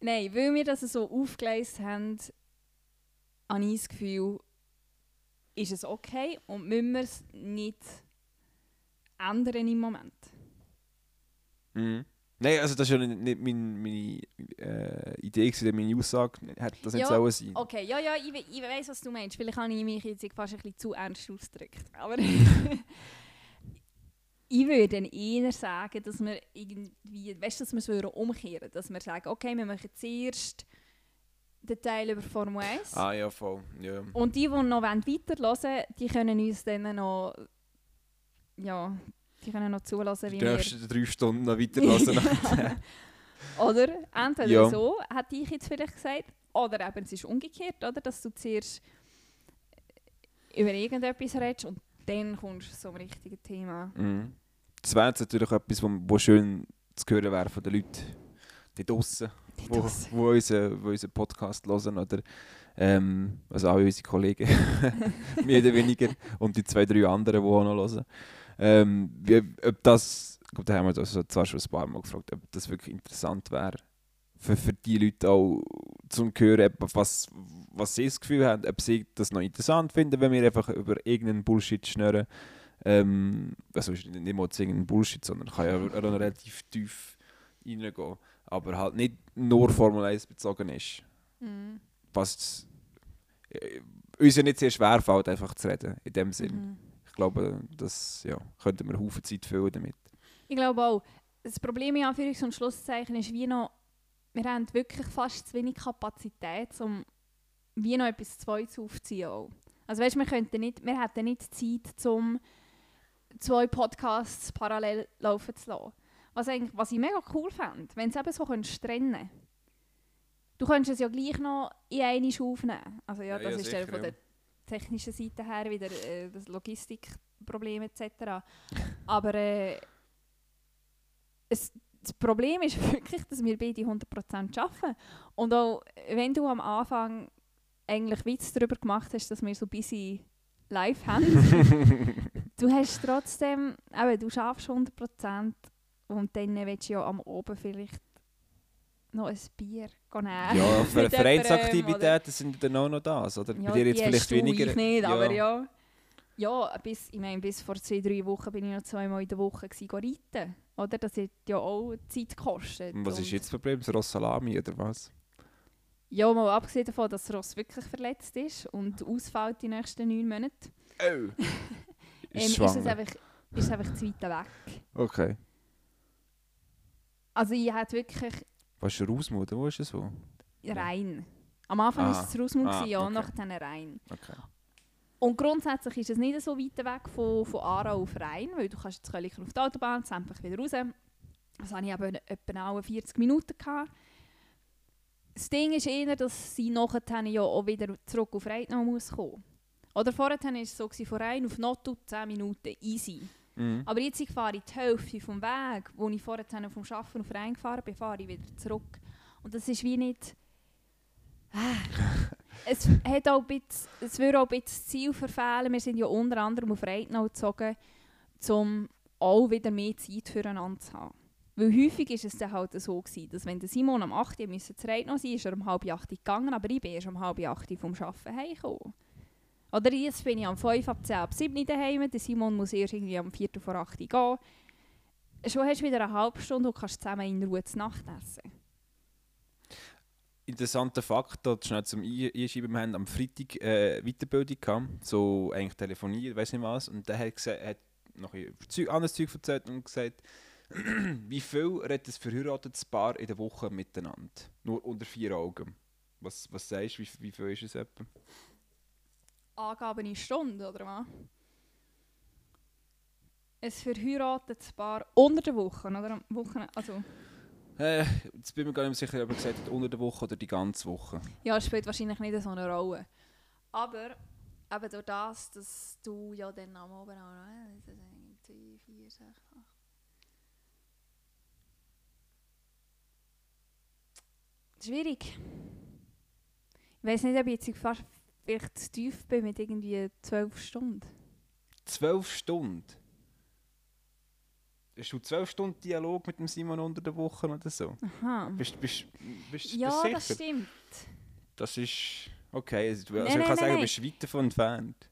Nein, weil wir das so aufgeleist haben, habe ich das Gefühl, ist es okay und müssen wir es nicht ändern im Moment. Mhm. Nein, also das war ja nicht, mein, meine äh, Idee, gewesen, meine Aussage. Hätte das nicht Ja, sollen sein. Okay, ja, ja, ich, ich weiß, was du meinst. Vielleicht habe ich mich jetzt fast ein bisschen zu ernst ausgedrückt. Aber [laughs] ich würde eher sagen, dass wir irgendwie, weißt du, dass wir es würden umkehren Dass wir sagen, okay, wir machen zuerst den Teil über Formel 1. Ah ja, voll. Ja. Und die, die noch weiterhören wollen, die können uns dann noch, ja, die können noch zulassen, wie wir... nächsten drei Stunden noch weiterlassen. [laughs] Oder entweder Ja. so, hätte ich jetzt vielleicht gesagt, oder eben es ist umgekehrt, oder? dass du zuerst über irgendetwas redest und dann kommst du zum richtigen Thema. mhm. Das wäre jetzt natürlich etwas, wo schön zu hören wäre von den Leuten die draussen, Die wo, wo, unseren, wo unseren Podcast hören. Oder, ähm, also alle unsere Kollegen, [laughs] [laughs] mehr oder weniger. Und die zwei, drei anderen, die auch noch hören. Ähm, wie, ob das, gut, da haben wir das zwar schon ein paar Mal gefragt, ob das wirklich interessant wäre. Für, für die Leute auch zum hören, was, was sie das Gefühl haben, ob sie das noch interessant finden, wenn wir einfach über irgendeinen Bullshit schnurren. Ähm, also ist nicht mal irgendein Bullshit, sondern kann ja auch relativ tief reingehen. Aber halt nicht nur Formel 1 bezogen ist. Mhm. Was äh, uns ja nicht sehr schwer fällt, einfach zu reden, in dem Sinn. Mhm. Ich glaube, das ja, könnten wir Haufen Zeit füllen damit. Ich glaube auch, das Problem in Anführungs- und Schlusszeichen ist wie noch, wir haben wirklich fast zu wenig Kapazität, um wie noch etwas Zweites aufzuziehen. Auch. Also weißt, wir könnten nicht, wir hätten nicht Zeit, um zwei Podcasts parallel laufen zu lassen. Was, eigentlich, was ich mega cool fände, wenn es eben so könntest trennen Du könntest es ja gleich noch in eine aufnehmen. Also ja, Ja, das ja, ist sicher, dann von ja. der technischen Seite her wieder äh, das Logistikproblem etc. Aber äh, es, das Problem ist [laughs] wirklich, dass wir beide 100% arbeiten. Und auch wenn du am Anfang eigentlich Witz darüber gemacht hast, dass wir so busy live haben, [laughs] du hast trotzdem, eben, du schaffst 100% und dann willst du ja am Oben vielleicht noch ein Bier nehmen. Ja, [laughs] für oder- Vereinsaktivitäten sind dann auch noch das, oder? Ja, Bei dir jetzt vielleicht weniger. Ich nicht, ja. aber ja. Ja, bis, ich meine, bis vor zwei, drei Wochen bin ich noch zweimal in der Woche gewesen, reiten. Oder? Das hat ja auch Zeit gekostet. Und was ist jetzt das Problem? Das Rossalami oder was? Ja, mal abgesehen davon, dass das Ross wirklich verletzt ist und ausfällt die nächsten neun Monate, Oh! [laughs] ähm, ist ist, es einfach, ist es einfach zu weit weg. Okay. Also ich hatte wirklich Was ist der Rausmutter? Wo ist es so? rein. Am Anfang war Ah. es Rausmund, Ah, ja, okay. nachher rein. Okay. Und grundsätzlich ist es nicht so weit weg von, von Aarau auf Rhein, weil du kannst jetzt auf die Autobahn, einfach wieder raus. Das hatte ich eben etwa auch 40 Minuten. Gehabt. Das Ding ist eher, dass sie nachher ja auch wieder zurück auf Rhein noch muss kommen. Oder vorher war es so, von Rhein auf Notto 10 Minuten, easy. Mhm. Aber jetzt fahre ich die Hälfte vom Weg, wo ich vorher vom Arbeiten auf Rhein gefahren bin, fahre ich wieder zurück. Und das ist wie nicht... Ah. es, hat auch bisschen, es würde auch ein bisschen das Ziel verfehlen. Wir sind ja unter anderem auf Reitnau gezogen, um auch wieder mehr Zeit füreinander zu haben. Weil häufig ist es dann halt so gewesen, dass wenn Simon am 8 Uhr zu Reitnau sein ist er um halb 8 Uhr gegangen, aber ich bin erst um halb 8 Uhr vom Arbeiten heimgekommen. Oder jetzt bin ich am 5 ab 10 ab 7 Uhr daheim, der Simon muss erst irgendwie am 4 vor 8 Uhr gehen. Schon hast du wieder eine halbe Stunde und kannst zusammen in Ruhe zu Nacht essen. Interessanter Fakt, dort schnell zum Ein- Einschreiben, wir haben am Freitag äh, Weiterbildung gehabt, so eigentlich telefoniert, weiß nicht was, und der hat, gesagt, hat noch ein anderes Zeug erzählt und gesagt, [clears throat] wie viel redet ein verheiratetes Paar in der Woche miteinander? Nur unter vier Augen. Was, was sagst du, wie, wie viel ist es etwa? Angaben in Stunden, oder was? Ein verheiratetes Paar unter der Woche, oder am Wochenende? Also, Äh, jetzt bin ich mir gar nicht mehr sicher, ob er gesagt hat, unter der Woche oder die ganze Woche. ja, es spielt wahrscheinlich nicht so eine Rolle. Aber eben durch das, dass du ja dann am Abend auch noch... äh, das sind 2, 4, 6, 8... Schwierig. Ich weiß nicht, ob ich jetzt fast vielleicht zu tief bin mit irgendwie 12 Stunden. Zwölf Stunden? Hast du zwölf Stunden Dialog mit dem Simon unter der Woche oder so? Aha. Bist, bist, bist, Ja, bist das stimmt. Das ist okay. Also, also Nein, ich kann nein, sagen, nein, du bist weit davon entfernt.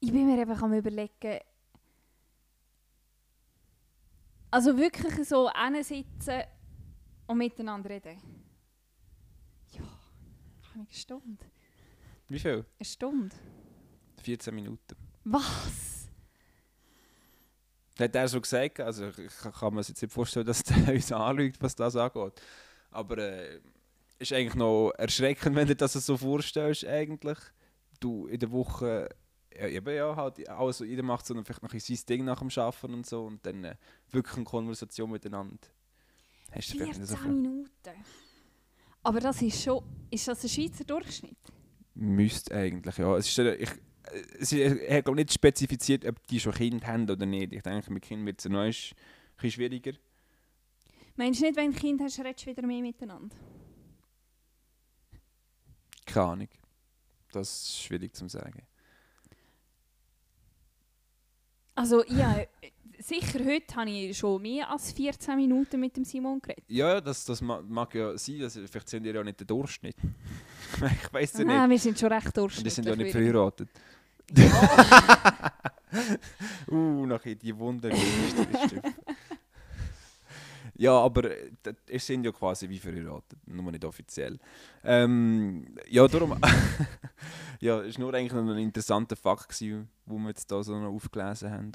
Ich bin mir einfach am überlegen. Also wirklich so sitzen und miteinander reden. Ja, eine Stunde. Wie viel? Eine Stunde. 14 Minuten. Was? Hat er so gesagt, also ich ich kann mir jetzt nicht vorstellen, dass [laughs] der uns anlügt, was das angeht. Aber äh, ist eigentlich noch erschreckend, wenn du das so vorstellst, eigentlich. Du in der Woche, ja, eben ja, halt, also jeder macht so vielleicht noch ein sein Ding nach dem Arbeiten und so und dann äh, wirklich eine Konversation miteinander. Hast du vielleicht nicht so 14 viel? Minuten. Aber das ist schon. Ist das ein Schweizer Durchschnitt? Müsste eigentlich, ja. Es ist, äh, ich, äh, es ist, er hat nicht spezifiziert, ob die schon Kinder haben oder nicht. Ich denke, mit Kindern wird es noch ein bisschen schwieriger. Meinst du nicht, wenn du ein Kind hast, redest du wieder mehr miteinander? Keine Ahnung. Das ist schwierig zu sagen. Also, ja, äh, [laughs] sicher heute habe ich schon mehr als 14 Minuten mit dem Simon geredet. Ja, das, das ma- mag ja sein. dass vielleicht sind ihr ja nicht der Durchschnitt. [laughs] ich weiß ja nicht. wir sind schon recht durchschnittlich. die sind ja nicht verheiratet. Ja. [laughs] uh, nachher die Wunder. ja, aber äh, d- ihr sind ja quasi wie verheiratet, nur nicht offiziell. Ähm, ja, darum. [laughs] ja, es war nur eigentlich noch ein interessanter Fakt, wo wir jetzt da so noch aufgelesen haben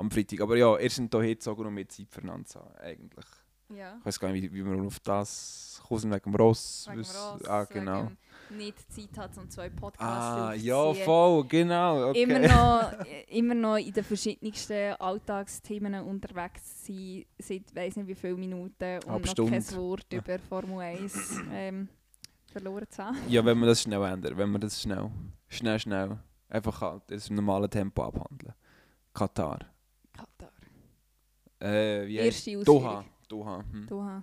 am, Freitag. Aber ja, ihr sind hier gezogen, um mehr Zeit füreinander zu haben, eigentlich. Ja. Ich weiß gar nicht, wie, wie wir auf das kommen wegen dem Ross. Wegen Wiss- Ross, ah, genau. nicht Zeit hat, um zwei Podcasts Ah, ja, aufzuziehen. voll, genau. Okay. Immer, noch, [laughs] immer noch in den verschiedensten Alltagsthemen unterwegs sein, seit weiss nicht wie viele Minuten und Halb noch Stunde. kein Wort [laughs] über Formel 1 ähm, verloren zu haben. Ja, wenn wir das schnell ändern, wenn wir das schnell, schnell, schnell, einfach halt in einem normalen Tempo abhandeln. Katar. Katar. Äh, wie Erste Doha. Ausführung. Doha. Hm. Doha.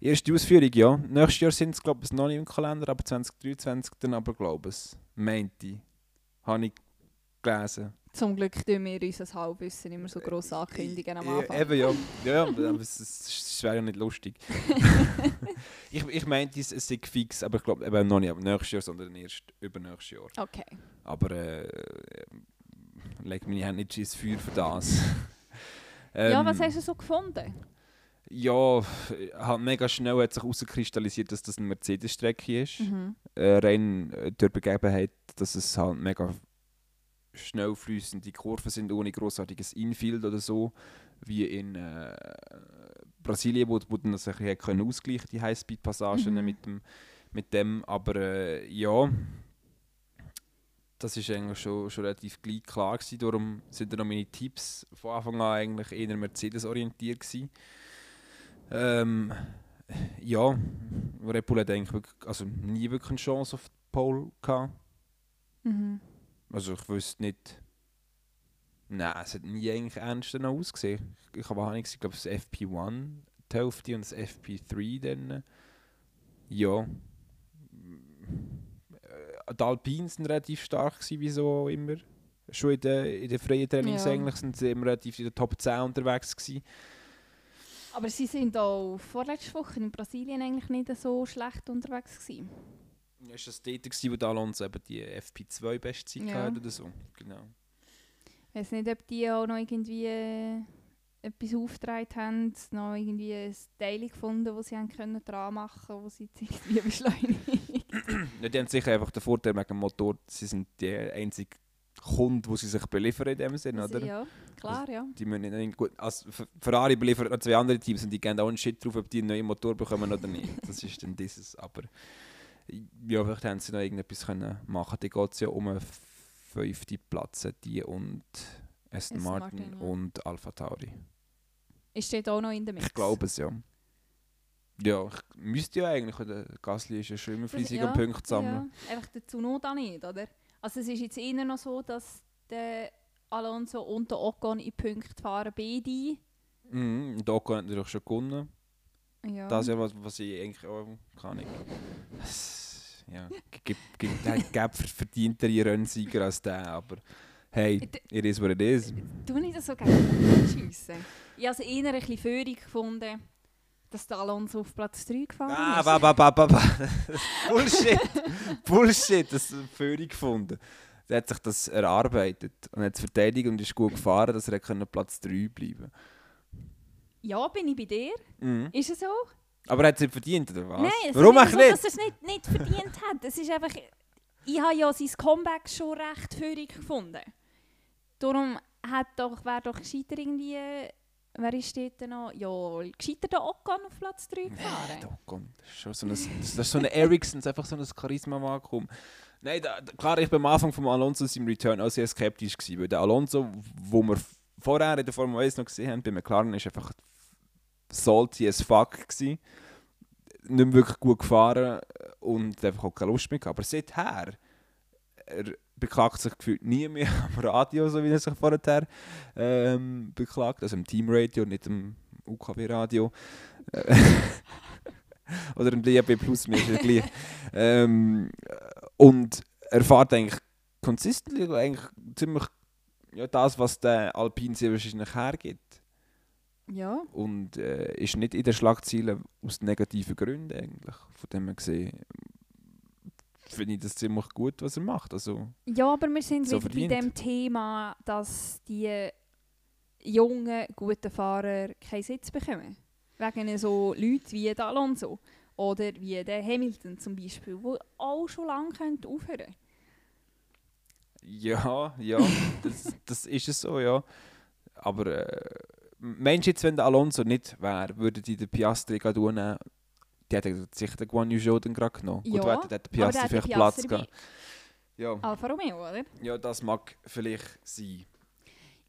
Erste Ausführung, ja. Nächstes Jahr sind es, glaube ich, noch nicht im Kalender, aber 2023 dann aber, glaube ich, meinte. Habe ich gelesen. Zum Glück tun wir unser Halbwissen immer so gross ankündigen am Ja, Anfang. Eben, ja. [laughs] ja, aber es, es, wäre ja nicht lustig. [laughs] ich, ich meinte, es, es sei fix, aber ich glaube eben noch nicht nächstes Jahr, sondern erst übernächstes Jahr. Okay. Aber äh, leg meine Hände nicht ins Feuer für das. [laughs] ja, Ähm, was hast du so gefunden? Ja, halt mega schnell hat sich herauskristallisiert, dass das eine Mercedes-Strecke ist. Mhm. Äh, rein äh, durch die Begebenheit, dass es halt mega schnell fließende Kurven sind, ohne großartiges Infield oder so, wie in äh, Brasilien, wo, wo dann das ein bisschen ausgleichen die Highspeed-Passagen Mhm. mit, dem, mit dem. Aber äh, ja, das ist eigentlich schon, schon relativ gleich klar gewesen. Darum sind dann noch meine Tipps von Anfang an eigentlich eher Mercedes orientiert gewesen. Ähm, ja, Red Bull hat eigentlich also nie wirklich eine Chance auf die Pole gehabt. Mhm. Also ich wüsste nicht. Nein, es hat nie eigentlich noch ausgesehen. Ich habe Ahnung, ich glaube das FP1 die Hälfte und das FP3 dann. Ja. Äh, Die Alpinen sind relativ stark gewesen, wie so immer. Schon in den, in den freien Trainings Ja. eigentlich sind sie immer relativ in der Top 10 unterwegs gewesen. Aber sie sind auch vorletzte Woche in Brasilien eigentlich nicht so schlecht unterwegs gewesen. Ist das dort gewesen, wo der Alonso eben die FP2 Bestzeit Ja. hatte oder so? Genau. Ich weiß nicht, ob die auch noch irgendwie äh, etwas aufgetragen haben, noch irgendwie ein Teil gefunden, das sie haben können dran machen konnten, wo sie [laughs] irgendwie beschleunigen. [clears throat] Ja, die haben sicher einfach den Vorteil wegen dem Motor, sie sind der einzige Kunde, wo sie sich beliefern in dem Sinne, oder? ja, klar, ja. Die müssen nicht gut. Also Ferrari beliefert noch zwei andere Teams und die geben auch einen Shit drauf, ob die einen neuen Motor bekommen oder nicht. [laughs] Das ist dann dieses. Aber ja, vielleicht haben sie noch irgendetwas können machen. Da geht es ja um einen fünften Platz, die und Aston Martin, Martin, ja. und Alpha Tauri. Ist steht auch noch in der Mix. Ich glaube es ja. Ja, ich müsste ja eigentlich, der Gasly ist ja schon immer fleissig ja, am Punkte sammeln. Ja, einfach der Tsunoda nicht, oder? Also es ist jetzt eher noch so, dass der Alonso und der Ocon in Punkte fahren, beide. Mhm, und Ocon hat natürlich schon gewonnen. Ja. Das ist ja was, was ich eigentlich auch kann. Ich. Ja, gibt, gibt, verdientere Rennsieger als der, aber hey, it is what it is. Du nicht so gerne schiessen. Ich habe es eher ein bisschen Führung gefunden, dass der Alonso auf Platz 3 gefahren Ah, ist. ba, ba, ba, ba, ba. [laughs] Bullshit! Bullshit, das ist völlig gefunden. Er hat sich das erarbeitet und hat es verteidigt und ist gut gefahren, dass er können Platz 3 bleiben Ja, bin ich bei dir? mhm. Ist es so? Aber er hat es nicht verdient, oder was? Nein, es Warum ist nicht? so, dass er es nicht, nicht verdient hat. Es ist einfach... Ich habe ja sein Comeback schon recht führig gefunden. Darum hat doch, wäre doch gescheiter irgendwie... Wer ist dort noch? Ja, gescheiter der Ocon auf Platz 3 gefahren. Da kommt das ist schon so ein, das, ist so ein Ericsson, einfach so ein Charisma-Vakuum. Nein, da, klar, ich war am Anfang von Alonso seinem Return auch sehr skeptisch gewesen, weil der Alonso, wo wir vorher in der Formel 1 noch gesehen haben, bei McLaren, ist einfach salty as fuck gewesen. Nicht mehr wirklich gut gefahren und einfach auch keine Lust mehr gehabt. Aber seither, er beklagt sich gefühlt nie mehr [laughs] am Radio, so wie er sich vorher ähm, beklagt, also im Teamradio, nicht im UKW-Radio. Äh, [laughs] Oder im DAB Plus, mir ist ja gleich. ähm, und er fährt eigentlich consistently eigentlich ziemlich ja, das, was der Alpine sehr wahrscheinlich hergibt. Ja. Und äh, ist nicht in den Schlagzeilen aus negativen Gründen eigentlich. Von dem her gesehen finde ich das ziemlich gut, was er macht. Also, Ja, aber wir sind So wieder verdient. bei dem Thema, dass die jungen, guten Fahrer keinen Sitz bekommen. Wegen so Leuten wie der Alonso oder wie der Hamilton zum Beispiel, die auch schon lange können aufhören ja, ja, [laughs] das, das ist es so, ja. Aber äh, meinst du jetzt, wenn der Alonso nicht wäre, würde die den Piastri nehmen? Die hätte sicher den Guan Yu Zhou dann gerade genommen. Ja, Gut, hätte der Piastri der hat vielleicht den Platz Piastri gehabt. Ja. Alfa Romeo, oder? ja, das mag vielleicht sein.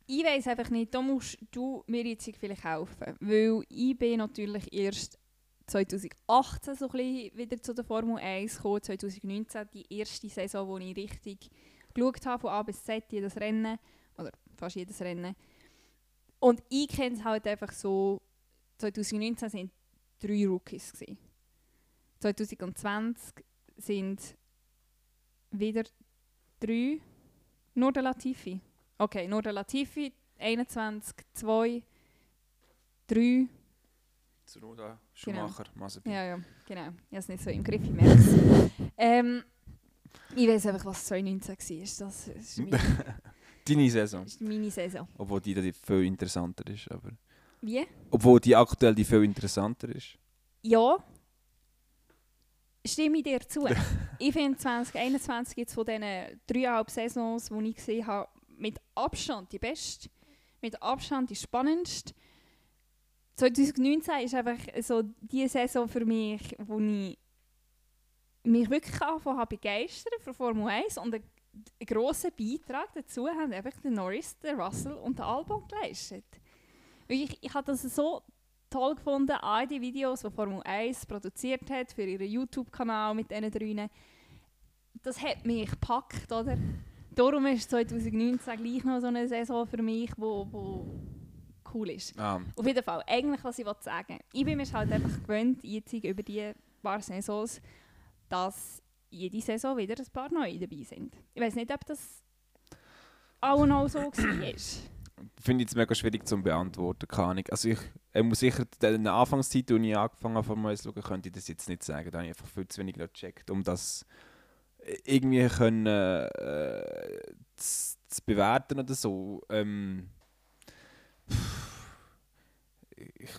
Ich weiß einfach nicht, da musst du mir jetzt vielleicht helfen. Weil ich bin natürlich erst 2018 so ein bisschen wieder zu der Formel 1 gekommen, 2019 die erste Saison, wo ich richtig geschaut habe, von A bis Z, jedes Rennen, oder fast jedes Rennen. Und ich kenne es halt einfach so, 2019 sind drei Rookies. Gewesen. 2020 sind wieder drei, nur der Latifi. Okay, nur der Latifi, 21, 2, 3. Zunoda, Schumacher, Mazepin. Ja, ja, genau. Ich habe es nicht so im Griff, ich merke es. [laughs] ähm, ich weiß einfach, was 2019 war. Das, das ist meine, [laughs] Deine Saison. das ist meine Saison. Obwohl die, die viel interessanter ist. Aber Wie? obwohl die aktuell die viel interessanter ist. Ja. Stimme ich dir zu. [laughs] ich finde 2021 jetzt von diesen dreieinhalb Saisons, die ich gesehen habe, mit Abstand die beste, mit Abstand die spannendste. 2019 ist einfach so die Saison für mich, wo ich mich wirklich angefangen habe begeistern für Formel 1 und einen, grossen Beitrag dazu haben einfach der Norris, der Russell und der Albon geleistet. Wirklich, ich habe das so toll gefunden, all die Videos, die Formel 1 produziert hat für ihren YouTube-Kanal mit diesen drei. Das hat mich gepackt, oder? Darum ist 2019 gleich noch so eine Saison für mich, wo, wo cool ist. Ah, Auf jeden Fall, eigentlich was ich wollte sagen. Ich bin mir halt einfach gewöhnt, jetzt über die paar Saisons, dass jede Saison wieder ein paar neue dabei sind. Ich weiß nicht, ob das auch noch so war. Finde ich es mega schwierig zu beantworten, keine. Also ich, ich muss sicher in der Anfangszeit, als ich angefangen habe, Formel 1 zu schauen, könnte ich das jetzt nicht sagen. Da habe ich einfach viel zu wenig gecheckt, um das irgendwie können, äh, zu, zu bewerten oder so. Ähm, ich,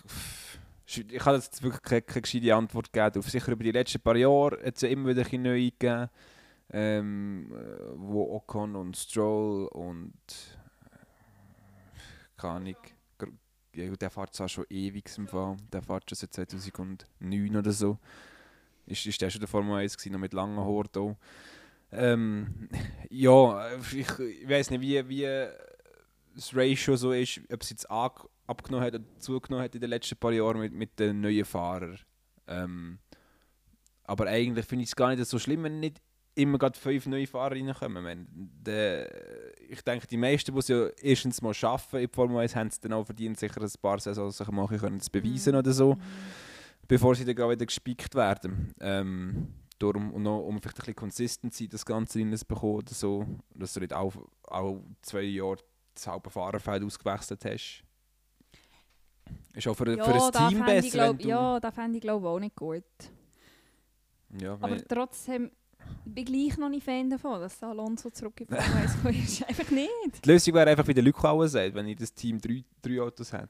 ich, habe jetzt wirklich keine, keine gescheite Antwort gegeben. Sicher über die letzten paar Jahre hat es immer wieder ein neue gegeben, ähm, äh, wo Ocon und Stroll und keine Ja, der fährt zwar schon ewig im Fall. Der fährt schon seit 2009 oder so. Ist, ist der schon der Formel 1 gewesen, noch mit langen Haaren da. Ähm, [laughs] ja, ich, ich weiß nicht, wie, wie das Ratio so ist, ob es jetzt ab- abgenommen hat oder zugenommen hat in den letzten paar Jahren mit, mit den neuen Fahrern. Ähm, aber eigentlich finde ich es gar nicht so schlimm, wenn nicht immer gerade fünf neue Fahrer reinkommen. Wenn, der, ich denke, die meisten, die es ja erstens mal schaffen in Formel 1, haben es dann auch verdient, sicher ein paar Saisons sich machen können, zu beweisen oder so, bevor sie dann wieder gespickt werden. Ähm, darum, und noch, um vielleicht ein bisschen Consistency das Ganze reinzubekommen oder so, dass du nicht auch, auch zwei Jahre das halbe Fahrerfeld ausgewechselt hast. Ist auch für, Ja, für ein Team besser, glaub, ja, das fände ich glaube auch nicht gut. Ja, Aber trotzdem ich bin gleich noch nicht Fan davon, dass Alonso zurück in die Formel 1 gekommen ist. [laughs] Einfach nicht. die Lösung wäre einfach, wie der Luke auch sagt, wenn ich das Team drei, drei Autos hätte.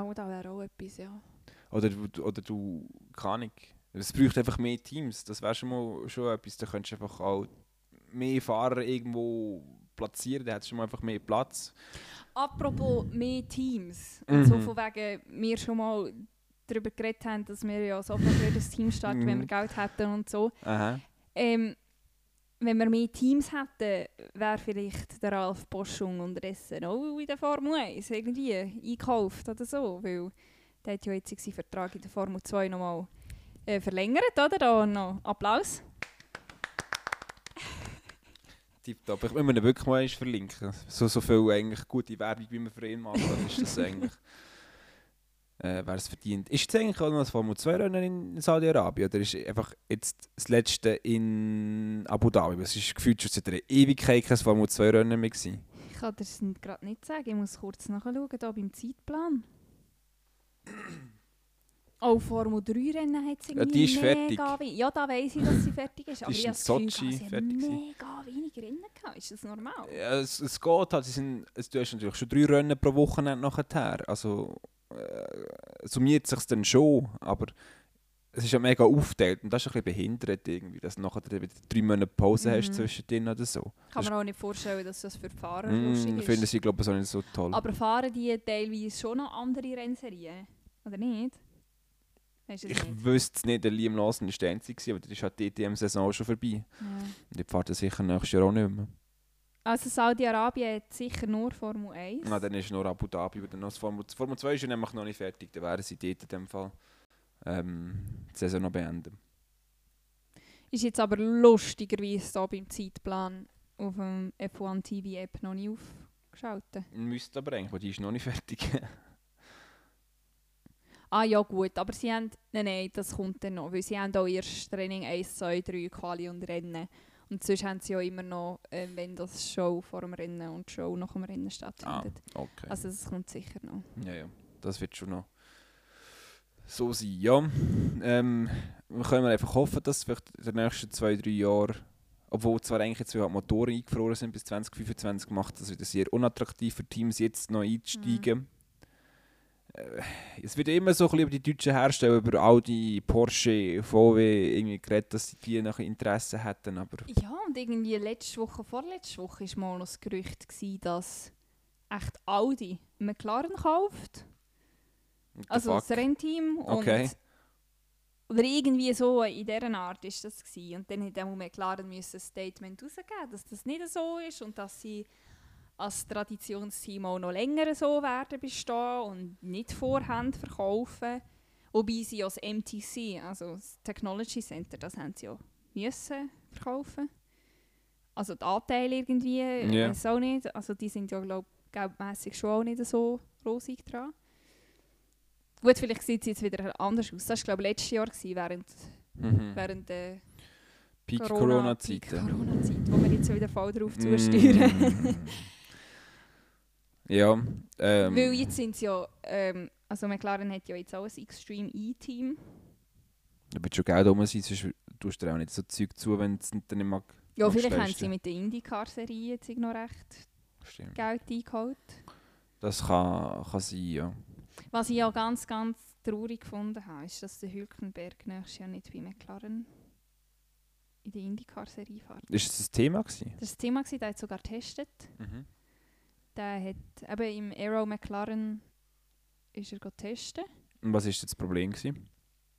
Oh, da wäre auch etwas, ja. Oder, du- oder du, keine Ahnung. Es braucht einfach mehr Teams. Das wäre schon mal schon etwas. Da könntest du einfach auch mehr Fahrer irgendwo platzieren. Da hättest du mal einfach mehr Platz. Apropos mehr Teams. Und so Mhm. von wegen, wir schon mal darüber geredet haben, dass wir ja sofort wieder das Team starten, wenn wir Mhm. Geld hätten und so. Ähm, wenn wir mehr Teams hätten, wäre vielleicht der Ralf Boschung unterdessen auch in der Formel 1 irgendwie einkauft oder so, weil der hat ja jetzt seinen Vertrag in der Formel 2 nochmal äh, verlängert, oder? Da noch Applaus. Tipptopp. Ich muss ihn wirklich mal verlinken. So, so viel eigentlich gute Werbung, wie man für ihn macht, dann ist das eigentlich... [laughs] Äh, wer es verdient. Ist jetzt eigentlich auch noch das Formel 2 Rennen in Saudi-Arabien oder ist einfach jetzt das letzte in Abu Dhabi? Es ist gefühlt schon seit einer Ewigkeit kein Formel 2 Rennen mehr gewesen. Ich kann das gerade nicht sagen, ich muss kurz nachschauen, hier beim Zeitplan. Oh, Formel 3 Rennen hat sie Ja, die ist we- Ja, da weiss ich, dass sie fertig ist. Aber ist ich habe das Gefühl, sie fertig mega wenig Rennen gehabt. Ist das normal? Ja, es, es geht halt. Sie sind, es, du hast natürlich schon drei Rennen pro Wochenende nachher. Also äh, summiert sich dann schon, aber es ist ja mega aufgeteilt und das ist ein bisschen behindert irgendwie, dass du nachher wieder drei Monate Pause hast Mhm. zwischendrin oder so. Kann Das man auch nicht vorstellen, dass das für die Fahrer Mm, lustig finden ist. sie, glaube ich, auch nicht so toll. Aber fahren die teilweise schon noch andere Rennserien? Oder nicht? Weißt du das ich nicht? wüsste es nicht, der Liam Lawson war der Einzige, aber dann ist halt die DTM-Saison auch schon vorbei. Ja. Und ich fahre das sicher nächstes Jahr auch nicht mehr. Also Saudi-Arabien hat sicher nur Formel 1. Na, dann ist nur Abu Dhabi, aber dann noch Formel, Formel 2 ist ja nämlich noch nicht fertig, dann wären sie dort in dem Fall ähm, die Saison noch beenden. Ist jetzt aber lustigerweise da beim Zeitplan auf dem F1 TV App noch nicht aufgeschaltet. Müsste aber eigentlich, weil die ist noch nicht fertig. [laughs] Ah ja gut, aber sie haben... Nein, nein, das kommt dann noch, weil sie haben auch erst Training 1, 2, 3, Quali und Rennen. Und sonst haben sie ja immer noch, äh, wenn das Show vor dem Rennen und Show nach dem Rennen ah, stattfindet. okay. Also das kommt sicher noch. Ja, ja, das wird schon noch so sein. Ja, ähm, wir können einfach hoffen, dass vielleicht in den nächsten zwei, drei Jahren, obwohl zwar eigentlich jetzt Motoren eingefroren sind bis 2025, macht das wieder sehr unattraktiv für Teams jetzt noch einzusteigen. Äh, Es wird immer so ein bisschen über die deutschen Hersteller, über Audi, Porsche, VW irgendwie geredet, dass die noch Interesse hätten, aber Ja, und irgendwie letzte Woche, vorletzte Woche war mal noch das Gerücht, gewesen, dass echt Audi McLaren kauft. Also fuck? das Rennteam. Okay. Und, oder irgendwie so in dieser Art ist das gewesen. Und dann hat McLaren müssen ein Statement rausgeben, dass das nicht so ist und dass sie als Traditionsteam auch noch länger so werden bestehen und nicht vorhand verkaufen. Wobei sie als MTC, also das Technology Center, das haben sie ja müssen verkaufen. Also die Anteile irgendwie, Ja. weiß auch nicht. Also die sind ja glaube ich geldmässig schon auch nicht so rosig dran. Gut, vielleicht sieht es jetzt wieder anders aus. Das war glaube ich letztes Jahr, gewesen, während, Mhm. während der Peak Peak. Corona-Zeit, wo wir jetzt wieder voll drauf zusteuern. Mm. [laughs] ja, ähm, Weil jetzt sind sie ja, ähm, also McLaren hat ja jetzt auch ein Extreme E-Team. da wird schon Geld rum sonst tust du dir auch nicht so Zeug zu, wenn es nicht dann nicht mag. Ja, vielleicht haben sie mit der IndyCar-Serie jetzt noch recht Stimmt. Geld eingeholt. Das kann, kann sein, ja. Was ich ja ganz, ganz traurig gefunden habe, ist, dass der Hülkenberg nächstes Jahr nicht bei McLaren in der IndyCar-Serie fährt. Ist das ein Thema gewesen? Das war das Thema, gewesen, der hat sogar getestet. Mhm. Der hat eben im Aero McLaren ist er testen. Und was war das Problem? Gewesen?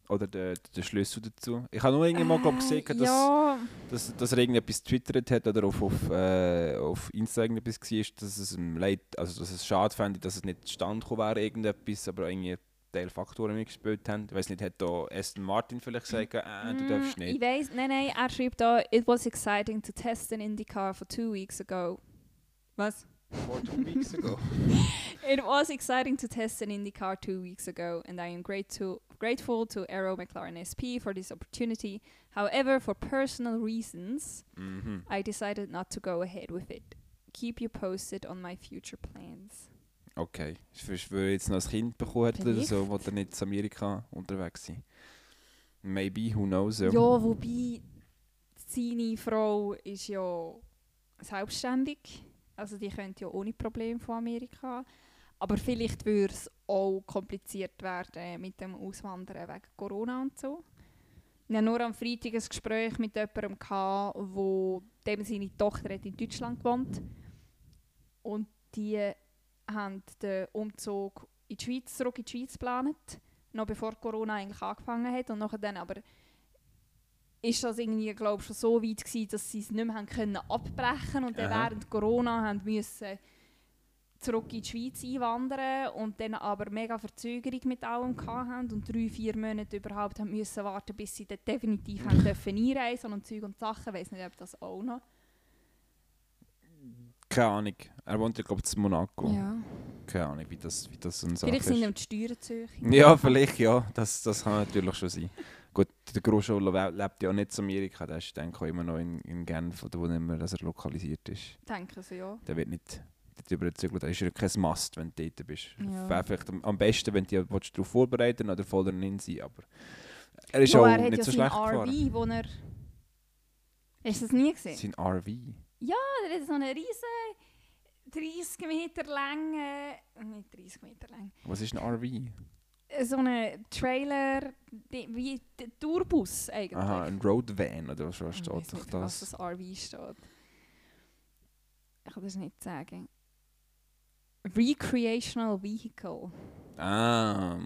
Oder der, der Schlüssel dazu? Ich habe nur irgendwann mal glaub, gesehen, dass, Äh, ja, dass, dass er irgendetwas getwittert hat oder auf, auf, äh, auf Insta irgendetwas war, dass es ihm leid, also dass es schade fände, dass es nicht gekommen wäre, irgendetwas, aber irgendwie Teilfaktoren mitgespielt haben. Ich weiß nicht, hat da Aston Martin vielleicht gesagt, äh, du Mm, darfst Ich nicht. weiß, nein, nein, er schreibt da, it was exciting to test an IndyCar for two weeks ago. Was? For two weeks ago. [laughs] It was exciting to test an IndyCar two weeks ago, and I am great to, grateful to Aero McLaren SP for this opportunity. However, for personal reasons, Mhm. I decided not to go ahead with it. Keep you posted on my future plans. Okay. Weil er jetzt noch ein Kind bekommen hat oder Vielleicht. so, wo er nicht in Amerika unterwegs sein. Maybe, who knows. Ja. Ja, wobei seine Frau ist ja selbstständig. Also die könnte ja ohne Problem von Amerika. Aber vielleicht würde es auch kompliziert werden mit dem Auswandern wegen Corona und so. Ich hatte nur am Freitag ein Gespräch mit jemandem, gehabt, wo dem seine Tochter in Deutschland gewohnt Und die haben den Umzug in die Schweiz, zurück in die Schweiz geplant. Noch bevor Corona eigentlich angefangen hat. Und dann aber ist das irgendwie, glaube schon so weit gewesen, dass sie es nicht mehr haben können abbrechen und dann Aha. während Corona haben müssen zurück in die Schweiz einwandern und dann aber mega Verzögerung mit allem hatten und drei, vier Monate überhaupt haben müssen warten, bis sie dann definitiv haben [laughs] dürfen einreisen und Zeug und Sachen. Ich weiß nicht, ob das auch noch. Keine Ahnung. Er wohnt ja, glaube ich, in Monaco. Ja. Keine Ahnung, wie das, wie das so Vielleicht sind ihm die Steuern zu. Ja, vielleicht ja. Das, das kann natürlich schon sein. Gut, der Groscho le- lebt ja auch nicht in Amerika. Der ist, denke ich, immer noch in, in Genf, oder wo nicht mehr, dass er lokalisiert ist. Denke so, ja. Der wird nicht dort überzeugt. Das ist ja kein Must, wenn du dort bist. Ja. Vielleicht am, besten, wenn du dich darauf vorbereiten oder voll drin sein. Aber er ist Ja, auch er nicht ja so schlecht gefahren. RV, wo er... Hast du das nie gesehen? Sein RV. Er hat so eine riesen 30 Meter lange... Nicht 30 Meter lang. Was ist ein RV? So einen Trailer, die, wie der Tourbus eigentlich. Aha, ein Roadvan oder was, was Ich steht weiss doch nicht, was das? das RV steht. Ich kann das nicht sagen. Recreational Vehicle. Ah,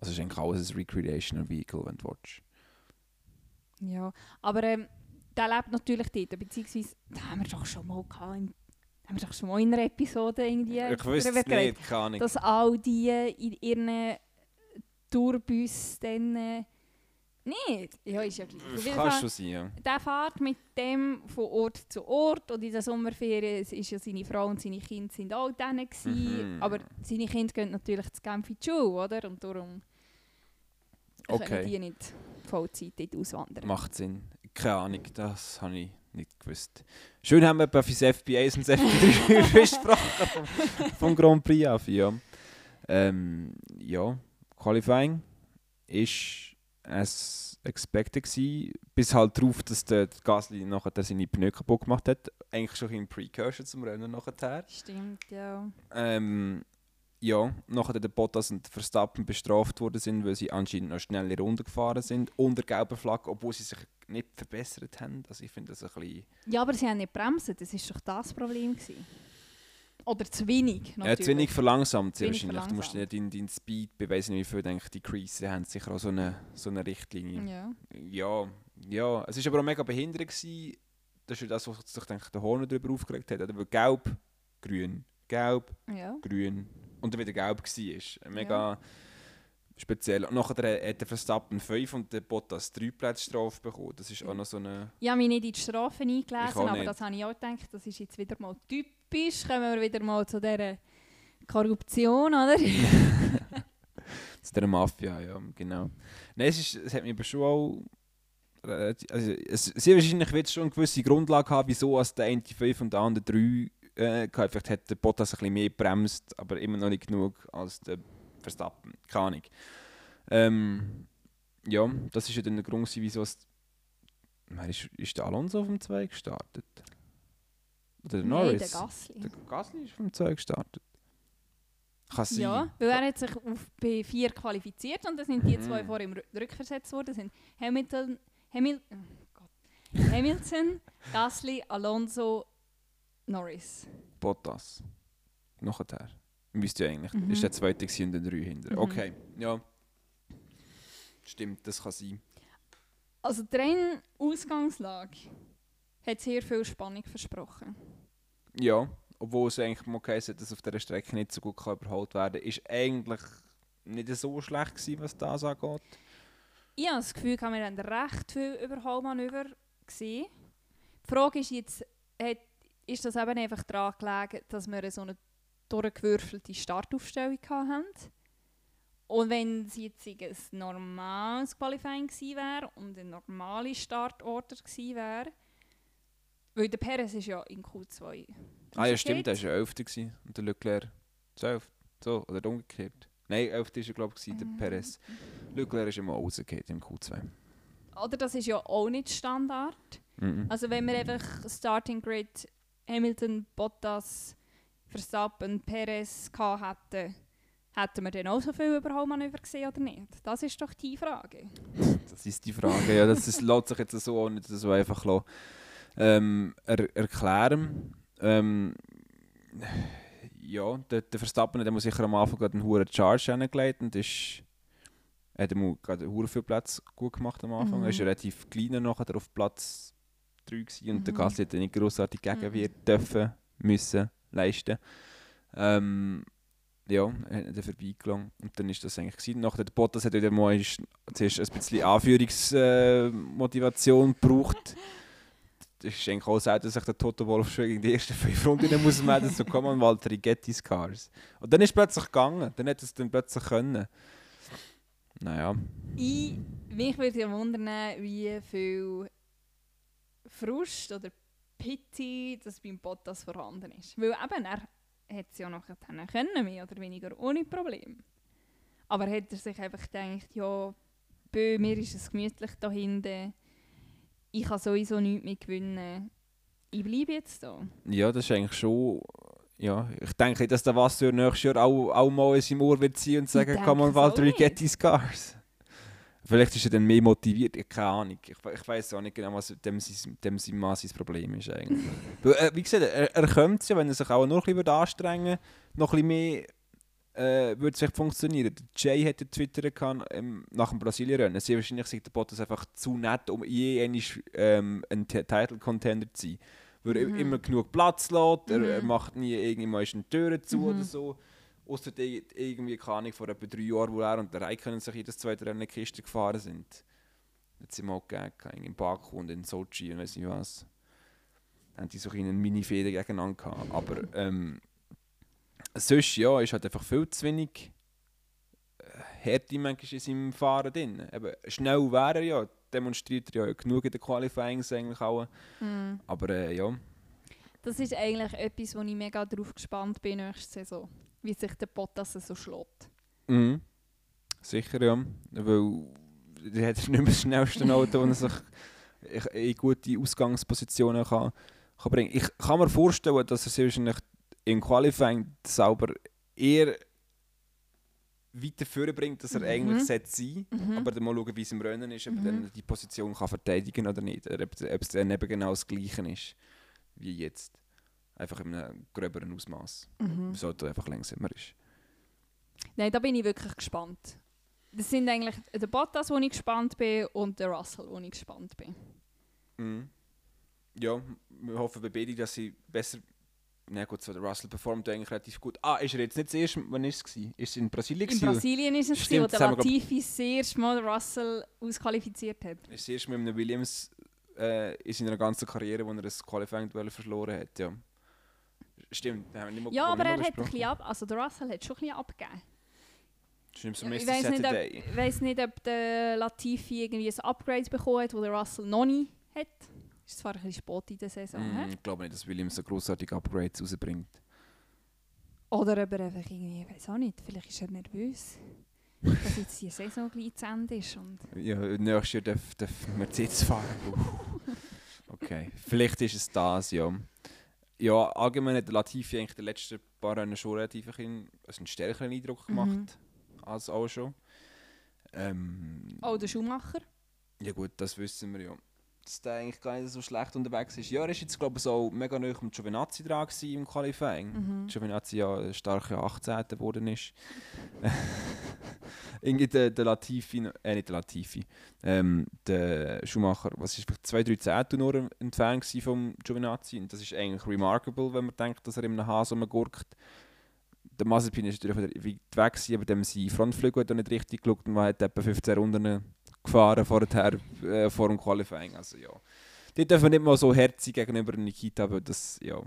also ist eigentlich alles ein Recreational Vehicle, wenn du willst. Ja, aber ähm, der lebt natürlich dort, beziehungsweise, da haben wir doch schon mal gehabt, im, haben wir doch schon mal in einer Episode irgendwie Ich wüsste es nicht, keine Ahnung. dass all die in ihren Tourbus dann äh, nicht. Ja, ist ja gleich. Das jeden kann Fall, schon sein, ja. der fährt mit dem von Ort zu Ort und in der Sommerferien ist ja seine Frau und seine Kinder sind auch dann gewesen. Mhm. aber seine Kinder gehen natürlich zu Genf in die Schule, oder? Und darum Okay. können die nicht Vollzeit dort auswandern. Macht Sinn. Keine Ahnung, das habe ich nicht gewusst. Schön haben wir fürs FP1 und das FP3 besprochen [laughs] vom, vom Grand Prix auf, ja. Ähm, ja, Qualifying ist as expected gewesen, bis halt darauf, dass der Gasly nachher seine Pneu kaputt gemacht hat. Eigentlich schon ein Precursor zum Rennen nachher. Stimmt, ja. Ähm, ja, nachher der Bottas und Verstappen bestraft worden sind, weil sie anscheinend noch schnelle Runden gefahren sind, unter gelber Flagge, obwohl sie sich nicht verbessert haben. Also ich finde das ein bisschen... Ja, aber sie haben nicht bremsen, das war doch das Problem. Gewesen. Oder zu wenig, Ja, natürlich. zu wenig verlangsamt sie wenig wahrscheinlich. Du musst verlangsamt. nicht deinen dein Speed beweisen, wie viel denke ich, die Crease haben sicher auch so eine, so eine Richtlinie. Ja. Ja, ja. Es war aber auch mega behindert. Gewesen. Das ist ja das, was sich denke ich, der Horner darüber aufgeregt hat. Weil gelb, grün, gelb, ja. grün und dann wieder gelb war. Mega speziell. Und nachher hat der Verstappen 5 und der Bottas 3 Plätze Strafe bekommen. Das ist auch noch so eine... Ich habe mich nicht in die Strafen Ich eingelesen, aber das habe ich auch gedacht, das ist jetzt wieder mal typisch. Kommen wir wieder mal zu dieser Korruption, oder? [laughs] [laughs] Zu der Mafia, ja, genau. Nein, es, ist, es hat mich aber schon auch... relativ- Also, es, sehr wahrscheinlich wird es schon eine gewisse Grundlage haben, wieso als der eine 5 und der andere 3 äh, gehabt. Vielleicht hat der Bottas ein bisschen mehr gebremst, aber immer noch nicht genug als der Verstappen. Keine Ahnung. Ähm, ja, das ist ja dann der Grund, wieso es... Ist, ist der Alonso auf dem 2 gestartet? Oder der Nein, Norris? der Gasly. Der Gasly ist vom 2 gestartet. Ja, weil er hat sich auf P4 qualifiziert und dann sind die zwei Mhm. vor ihm rü- rückversetzt worden. Das sind Hamilton, Hamil oh. Hamilton, [laughs] Gasly, Alonso, Norris. Bottas. Nachher. Müsste ja eigentlich. Mhm. Ist der zweite und der drei hinter. Mhm. Okay, ja. Stimmt, das kann sein. Also die Rennausgangslage hat sehr viel Spannung versprochen. Ja, obwohl es eigentlich mal geheißen hat, dass auf dieser Strecke nicht so gut überholt werden kann, ist eigentlich nicht so schlecht gewesen, was das angeht. Ich habe das Gefühl, wir haben recht viel Überholmanöver gesehen. Die Frage ist jetzt, hat, ist das eben einfach daran gelegen, dass wir so eine durchgewürfelte Startaufstellung hatten? Und wenn es jetzt ein normales Qualifying gewesen wäre und ein normaler Startorder gewesen wäre, weil der Perez ist ja in Q2 Ah ja, stimmt, der war ja 11. gewesen und der Leclerc 12. So, oder umgekehrt. Nein, 11. war er, glaube ich, der Mhm. Perez. Leclerc ist immer rausgefallen im Q2. Oder das ist ja auch nicht Standard. Mhm. Also wenn wir einfach Starting Grid Hamilton, Bottas, Verstappen, Perez gehabt hätten, hätten wir dann auch so viel Überholmanöver gesehen oder nicht? Das ist doch die Frage. [laughs] Das ist die Frage. Ja, das ist, lässt sich jetzt so auch nicht so einfach lassen, ähm, er, erklären. Ähm, ja, der, der Verstappen der muss sicher am Anfang gerade einen hohen Charge hingelegt und ist, hat er gerade hure viel Platz gut gemacht am Anfang. Mhm. Er ist ja relativ kleiner nachher auf Platz 3 gewesen und der Mhm. Gasly hat dann nicht grossartig Mhm. Gegenwehr dürfen, müssen, leisten. Ähm, ja, er hat dann vorbeigelangt und dann ist das eigentlich gewesen. Nachher der Bottas hat wieder mal ist, zuerst ein bisschen Anführungsmotivation gebraucht. Das ist eigentlich auch selten, dass sich der Toto Wolf schon in die ersten fünf Runden muss melden, so komm an Walter, Getty's Cars. Und dann ist es plötzlich gegangen, dann hat es dann plötzlich können. Naja, Ich, mich würde ja wundern, wie viel Frust oder Pity das beim Bottas vorhanden ist. Weil eben, er hätte es ja nachher können, mehr oder weniger ohne Problem. Aber hat er sich einfach gedacht, ja, bei mir ist es gemütlich da hinten, ich kann sowieso nichts mehr gewinnen, ich bleibe jetzt da. ja, das ist eigentlich schon ja, ich denke, dass der Wasser nächstes Jahr auch, auch mal in seinem Ohr wird ziehen und sagen, come on Valtteri, get these cars. Vielleicht ist er dann mehr motiviert, ich keine Ahnung. Ich, ich weiß auch nicht genau, was dem, sein- dem sein Mann sein Problem ist eigentlich. [laughs] Weil, äh, wie gesagt, er, er könnte es ja, wenn er sich auch noch ein bisschen anstrengen würde, noch ein bisschen mehr äh, würde es vielleicht funktionieren. Der Jay hätte Twitter kann, ähm, nach dem Brasilien-Rennen. Sehr wahrscheinlich sagt der Bottas einfach zu nett, um je ähm, ein Title-Contender zu sein. Weil er Mhm. immer genug Platz lässt, er, er Mhm. macht nie irgendwie mal eine Tür zu Mhm. oder so. Außer irgendwie, keine Ahnung, vor etwa drei Jahren, wo er und der Raikkonen sich jedes zweite Rennen in die Kiste gefahren sind. Hat sie mal gegeben, in Baku und in Sochi und weiß nicht was. Haben die so eine Mini-Fehde gegeneinander gehabt. Aber ähm, sonst, ja, ist halt einfach viel zu wenig äh, Härte manchmal in seinem Fahren drin. Eben, schnell wäre er ja, demonstriert er ja genug in den Qualifyings eigentlich auch. Mhm. Aber äh, ja, Das ist eigentlich etwas, wo ich mega drauf gespannt bin nächste Saison. Wie sich der Bottas so schlägt. Mhm. Sicher, ja. Weil er hat nicht mehr das schnellste Auto, das er sich in gute Ausgangspositionen kann, kann bringen Ich kann mir vorstellen, dass er sich wahrscheinlich im Qualifying selber eher weiter vorbringt, dass er Mhm. eigentlich sollte sein Mhm. Aber dann mal schauen, wie es im Rennen ist, ob er Mhm. dann die Position kann verteidigen oder nicht. Oder ob, ob es dann eben genau das Gleiche ist wie jetzt. Einfach in einem gröberen Ausmaß. Mhm. Das Auto einfach langsamer ist. Nein, da bin ich wirklich gespannt. Das sind eigentlich der Bottas, wo ich gespannt bin, und der Russell, wo ich gespannt bin. Mhm. Ja, wir hoffen bei beide, dass sie besser. Na gut, so der Russell performt eigentlich relativ gut. Ah, ist er jetzt nicht das erste Mal, wann ist es? Ist es in Brasilien? In? Brasilien ist es, gewesen, wo der das Latifi das erste Mal Russell ausqualifiziert hat. Ist das erste Mal mit einem Williams äh, in seiner ganzen Karriere, wo er ein Qualifying-Duell verloren hat. Ja. Stimmt, haben wir nicht mal Ja, aber er hat ein bisschen ab, also der Russell hat schon ein bisschen abgegeben. Stimmt, so Ich Mr. weiß nicht, ob, ich weiss nicht, ob der Latifi irgendwie ein Upgrade bekommen hat, das der Russell noch nicht hat. Ist zwar ein bisschen spät in der Saison, Mm, ich glaube nicht, dass Williams so grossartige Upgrades rausbringt. Oder ob er einfach irgendwie, ich weiß auch nicht, vielleicht ist er nervös, dass jetzt die Saison gleich zu Ende ist. Und Ja, nächstes Jahr darf, darf Mercedes fahren. Okay, vielleicht ist es das, ja. Ja, allgemein hat der Latifi eigentlich die letzten paar Rennen schon relativ ein, also einen stärkeren Eindruck gemacht Mhm. als auch schon. Ähm, oh, der Schuhmacher. Ja gut, das wissen wir ja. Dass der eigentlich gar nicht so schlecht unterwegs ist. Ja, er ist jetzt glaube ich so mega nah am Giovinazzi dran im Qualifying. Mhm. Giovinazzi ja stark ja 18. geworden ist. [laughs] Irgendwie der, der Latifi, äh nicht der Latifi, ähm, der Schumacher, was ist vielleicht zwei, drei Zehntel nur entfernt vom Giovinazzi und das ist eigentlich remarkable, wenn man denkt, dass er in einem Hase rumgurkt. Der Mazepin ist natürlich weit weg aber dem sein Frontflügel hat auch nicht richtig geschaut und man hat etwa 15 Runden gefahren vorher, äh, vor dem Qualifying, also ja. Die dürfen nicht mal so herzig gegenüber Nikita, weil das, ja,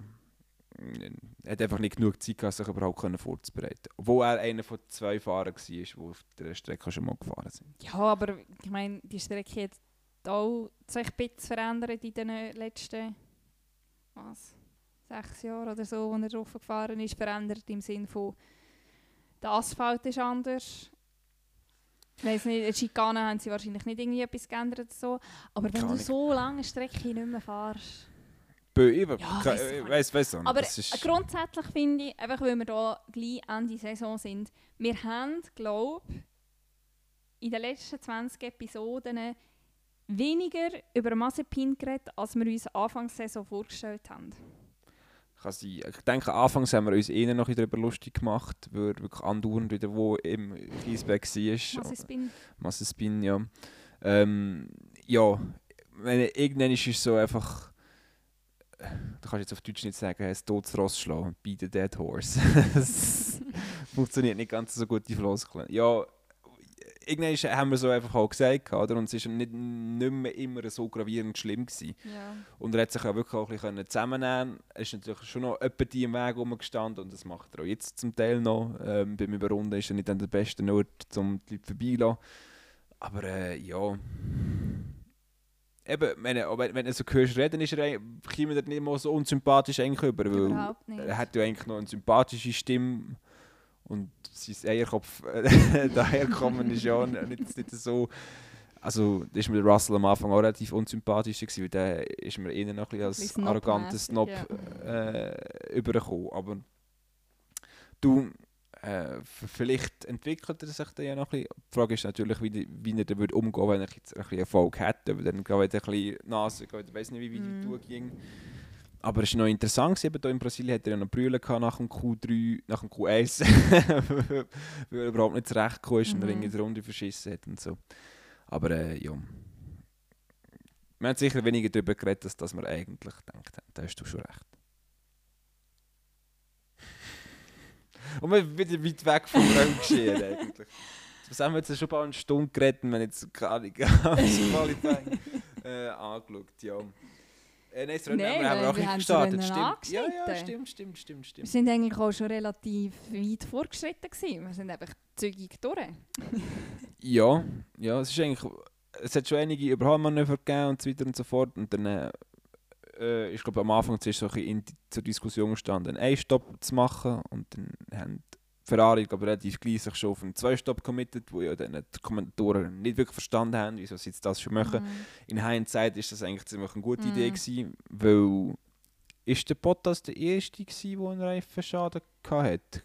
er hat einfach nicht genug Zeit gehabt, sich überhaupt vorzubereiten. Obwohl er einer von zwei Fahrern war, die auf der Strecke schon mal gefahren sind. Ja, aber ich meine, die Strecke hat auch sich ein bisschen verändert in den letzten was, sechs Jahren oder so, als er drauf gefahren ist. Verändert im Sinne von, der Asphalt ist anders. Ich weiss nicht, in der Schikane haben sie wahrscheinlich nicht irgendwie etwas geändert. So. Aber wenn du so lange Strecke nicht mehr fährst. Bö, ich Ja, weiss weiss, auch nicht. Aber grundsätzlich finde ich, einfach weil wir hier gleich Ende Saison sind, wir haben, glaube ich, in den letzten 20 Episoden weniger über Mazepin geredet, als wir uns Anfangs Saison vorgestellt haben. Kann sein. Ich denke, anfangs haben wir uns eher noch darüber lustig gemacht, weil wirklich andauernd wieder wo im Kiesberg war. Mazepin. Massespin, ja. Ähm, ja, wenn, irgendwann ist es so einfach, da kannst du jetzt auf Deutsch nicht sagen, ein totes Ross schlagen, bei the dead horse. [laughs] das funktioniert nicht ganz so gut, die Floskeln. Ja, irgendwann haben wir so einfach auch gesagt, oder? und es war nicht, nicht mehr immer so gravierend schlimm. Gewesen. Ja. Und er hat sich ja wirklich auch ein bisschen zusammennehmen Er ist natürlich schon noch etwa die im Weg rumgestanden und das macht er auch jetzt zum Teil noch. Ähm, beim Überrunden ist er nicht an der besten Ort, um die Leute vorbeizulassen. Aber äh, ja... Eben, wenn, er- wenn, wenn du so hörst reden, ist er, kommt er nicht mal so unsympathisch eigentlich über, weil Überhaupt nicht. er hat ja eigentlich noch eine sympathische Stimme und sein Eierkopf äh, [laughs] daherkommen ist ja nicht, nicht so... Also, das ist mir Russell am Anfang auch relativ unsympathisch, gewesen, weil der ist mir eher noch ein als arroganter Snob äh, übergekommen. Aber Du, äh, vielleicht entwickelt er sich dann ja noch ein bisschen. Die Frage ist natürlich, wie, die- wie er würde umgehen wenn er jetzt ein bisschen Erfolg hätte. Weil dann geht er ein bisschen Nase, ich weiß nicht, wie, wie die Mm. Tour ging. Aber es war noch interessant, eben hier in Brasilien hat er ja noch Brüllen nach dem Q3, nach dem Q1, [laughs] weil er überhaupt nicht zurechtgekommen ist und Mhm. er irgendwie die Runde verschissen hat und so. Aber äh, ja. Wir haben sicher weniger darüber geredet, als dass wir eigentlich gedacht haben. Da hast du schon recht. [laughs] Und wir sind wieder weit weg vom Raumgeschehen [laughs] eigentlich. Was haben wir jetzt schon bald eine Stunde geredet und wir haben jetzt keine Ahnung, das Qualifying äh, angeschaut. Ja. Äh, nein, das Rennen haben wir, haben wir auch nicht gestartet. Stimmt. Ja, ja, angeschnitten. stimmt, stimmt, stimmt, Wir stimmt. sind eigentlich auch schon relativ weit vorgeschritten gewesen. Wir sind einfach zügig durch. [laughs] Ja, ja, es ist eigentlich, es hat schon einige Überholmanöver gegeben und so weiter und so fort und dann äh, äh, ich glaube am Anfang ist so ein bisschen in, zur Diskussion gestanden, einen Stopp zu machen und dann haben Ferrari ich, relativ gleich sich schon auf einen Zwei-Stopp committed, wo ja dann die Kommentatoren nicht wirklich verstanden haben, wieso sie jetzt das schon machen. Mhm. In Hindsight ist das eigentlich ziemlich eine gute Mhm. Idee gewesen, weil ist der Bottas der erste gewesen, der einen Reifenschaden hatte?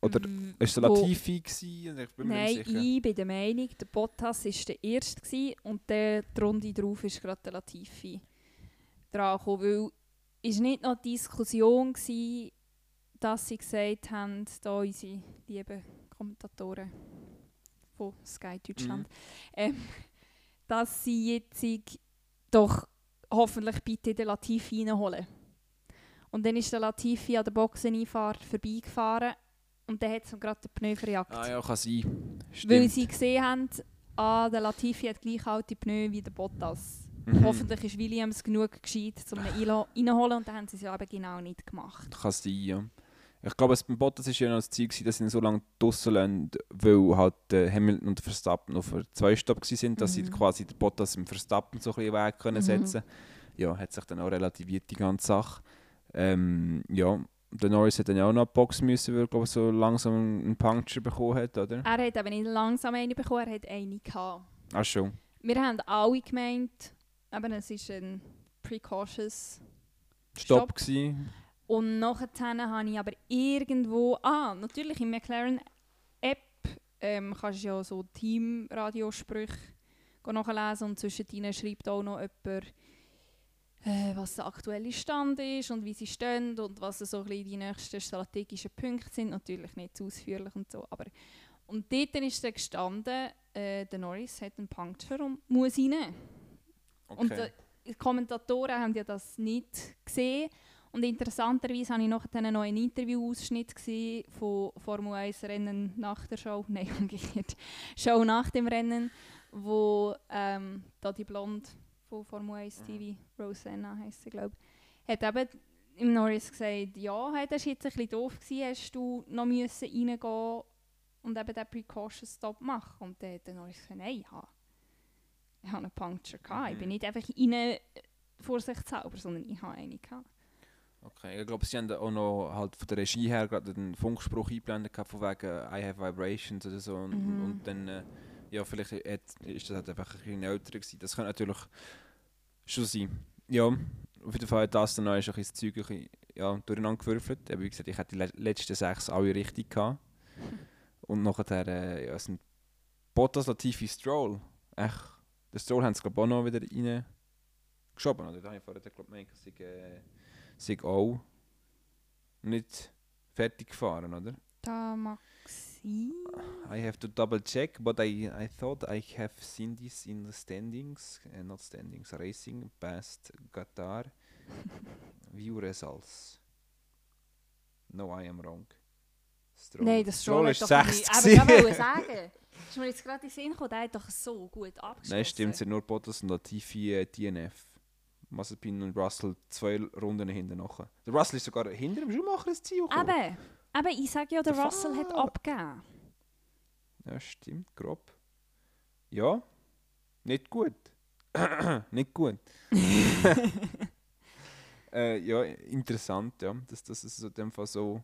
Oder W- ist wo- Latifi gewesen? Ich bin mir Nein, nicht sicher. ich bin der Meinung, der Bottas war der Erste gewesen und der, die Runde drauf ist gerade der Latifi dran gekommen, weil es nicht noch Diskussion war, dass sie gesagt haben, da unsere lieben Kommentatoren von Sky Deutschland, ähm, [laughs] dass sie jetzt doch hoffentlich bitte den Latifi reinholen. Und dann ist der Latifi an der Boxeneinfahrt vorbeigefahren und dann hat es ihm gerade den Pneu verjagt. Ah ja, kann sein. Weil Stimmt. sie gesehen haben, ah, der Latifi hat gleich alte Pneu wie der Bottas. Mhm. Hoffentlich ist Williams genug gescheit, um ihn reinholen und dann haben sie es ja eben genau nicht gemacht. Kann sein, ja. Ich glaube, es beim Bottas war ja noch das Ziel, gewesen, dass sie ihn so lange draussen lassen, weil halt äh, Hamilton und Verstappen auf zwei Stopp waren, dass sie Mhm. quasi den Bottas im Verstappen so ein bisschen Weg können Mhm. setzen Ja, hat sich dann auch relativiert, die ganze Sache. Ähm, ja, der Norris hat dann ja auch noch eine Box müssen, weil er glaube so langsam einen Puncture bekommen hat, oder? Er hat aber nicht langsam eine bekommen, er hat eine gehabt. Ach schon. Wir haben alle gemeint, eben, es ist ein precautious Stopp, Stopp. gewesen. Und nachher habe ich aber irgendwo, ah, natürlich im McLaren-App ähm, kannst du ja so Team-Radiosprüche nachlesen und zwischendrin schreibt auch noch jemand, äh, was der aktuelle Stand ist und wie sie stehen und was so ein bisschen die nächsten strategischen Punkte sind. Natürlich nicht zu ausführlich und so, aber und dort ist dann gestanden, äh, der Norris hat einen Puncture und muss rein. Und Okay. äh, die Kommentatoren haben ja das nicht gesehen. Und interessanterweise habe ich noch einen Interview-Ausschnitt gesehen von Formel 1 Rennen nach der Show, [laughs] nein, umgekehrt, Show nach dem Rennen, wo ähm, da die Blonde von Formel 1 TV, Rosanna heisst sie, glaube ich, hat eben im Norris gesagt, ja, hey, das war jetzt ein bisschen doof, gewesen, hast du noch müssen reingehen und eben den Precaution Stop machen. Und dann hat der Norris gesagt, nein, ich habe, ich habe einen Puncture gehabt. Ich Mhm. bin nicht einfach rein äh, vorsichtshalber, sondern ich habe eine gehabt. Okay, ich glaube, sie haben auch noch halt von der Regie her gerade einen Funkspruch eingeblendet gehabt, von wegen I have vibrations oder so. Und, Mhm. und dann, äh, ja, vielleicht hat, ist das halt einfach ein bisschen älter gewesen. Das könnte natürlich schon sein. Ja, auf jeden Fall hat das dann noch ein bisschen das Zeug ja, durcheinander gewürfelt. Aber wie gesagt, ich hatte die le letzten sechs alle richtig gehabt. [laughs] Und nachher äh, ja, sind Bottas, Latifi, Stroll. Echt, der Stroll haben sie glaube ich auch noch wieder rein geschoben. Oder? Da habe ich vorher glaube ich äh, sind auch nicht fertig gefahren, oder? Da mag sein. I have to double check, but I, I thought I have seen this in the standings, uh, not standings, racing past Qatar. [laughs] View results. No, I am wrong. Stroll. Nein, das Stroll hat ist doch sechs nicht- Aber gewesen. ich wollte sagen, ist mir jetzt gerade in den Sinn gekommen, der hat doch so gut abgeschlossen. Nein, stimmt, es sind nur Bottas und Latifi äh, DNF. Mazepin und Russell zwei Runden hinten nachher. Der Russell ist sogar hinter dem Schuhmacher ins Ziel gekommen. Eben, eben, ich sage ja, der The Russell hat fuck? abgegeben. Ja, stimmt, grob. Ja, nicht gut. [coughs] nicht gut. [laughs] äh, ja, interessant, ja, dass, dass es in dem Fall so,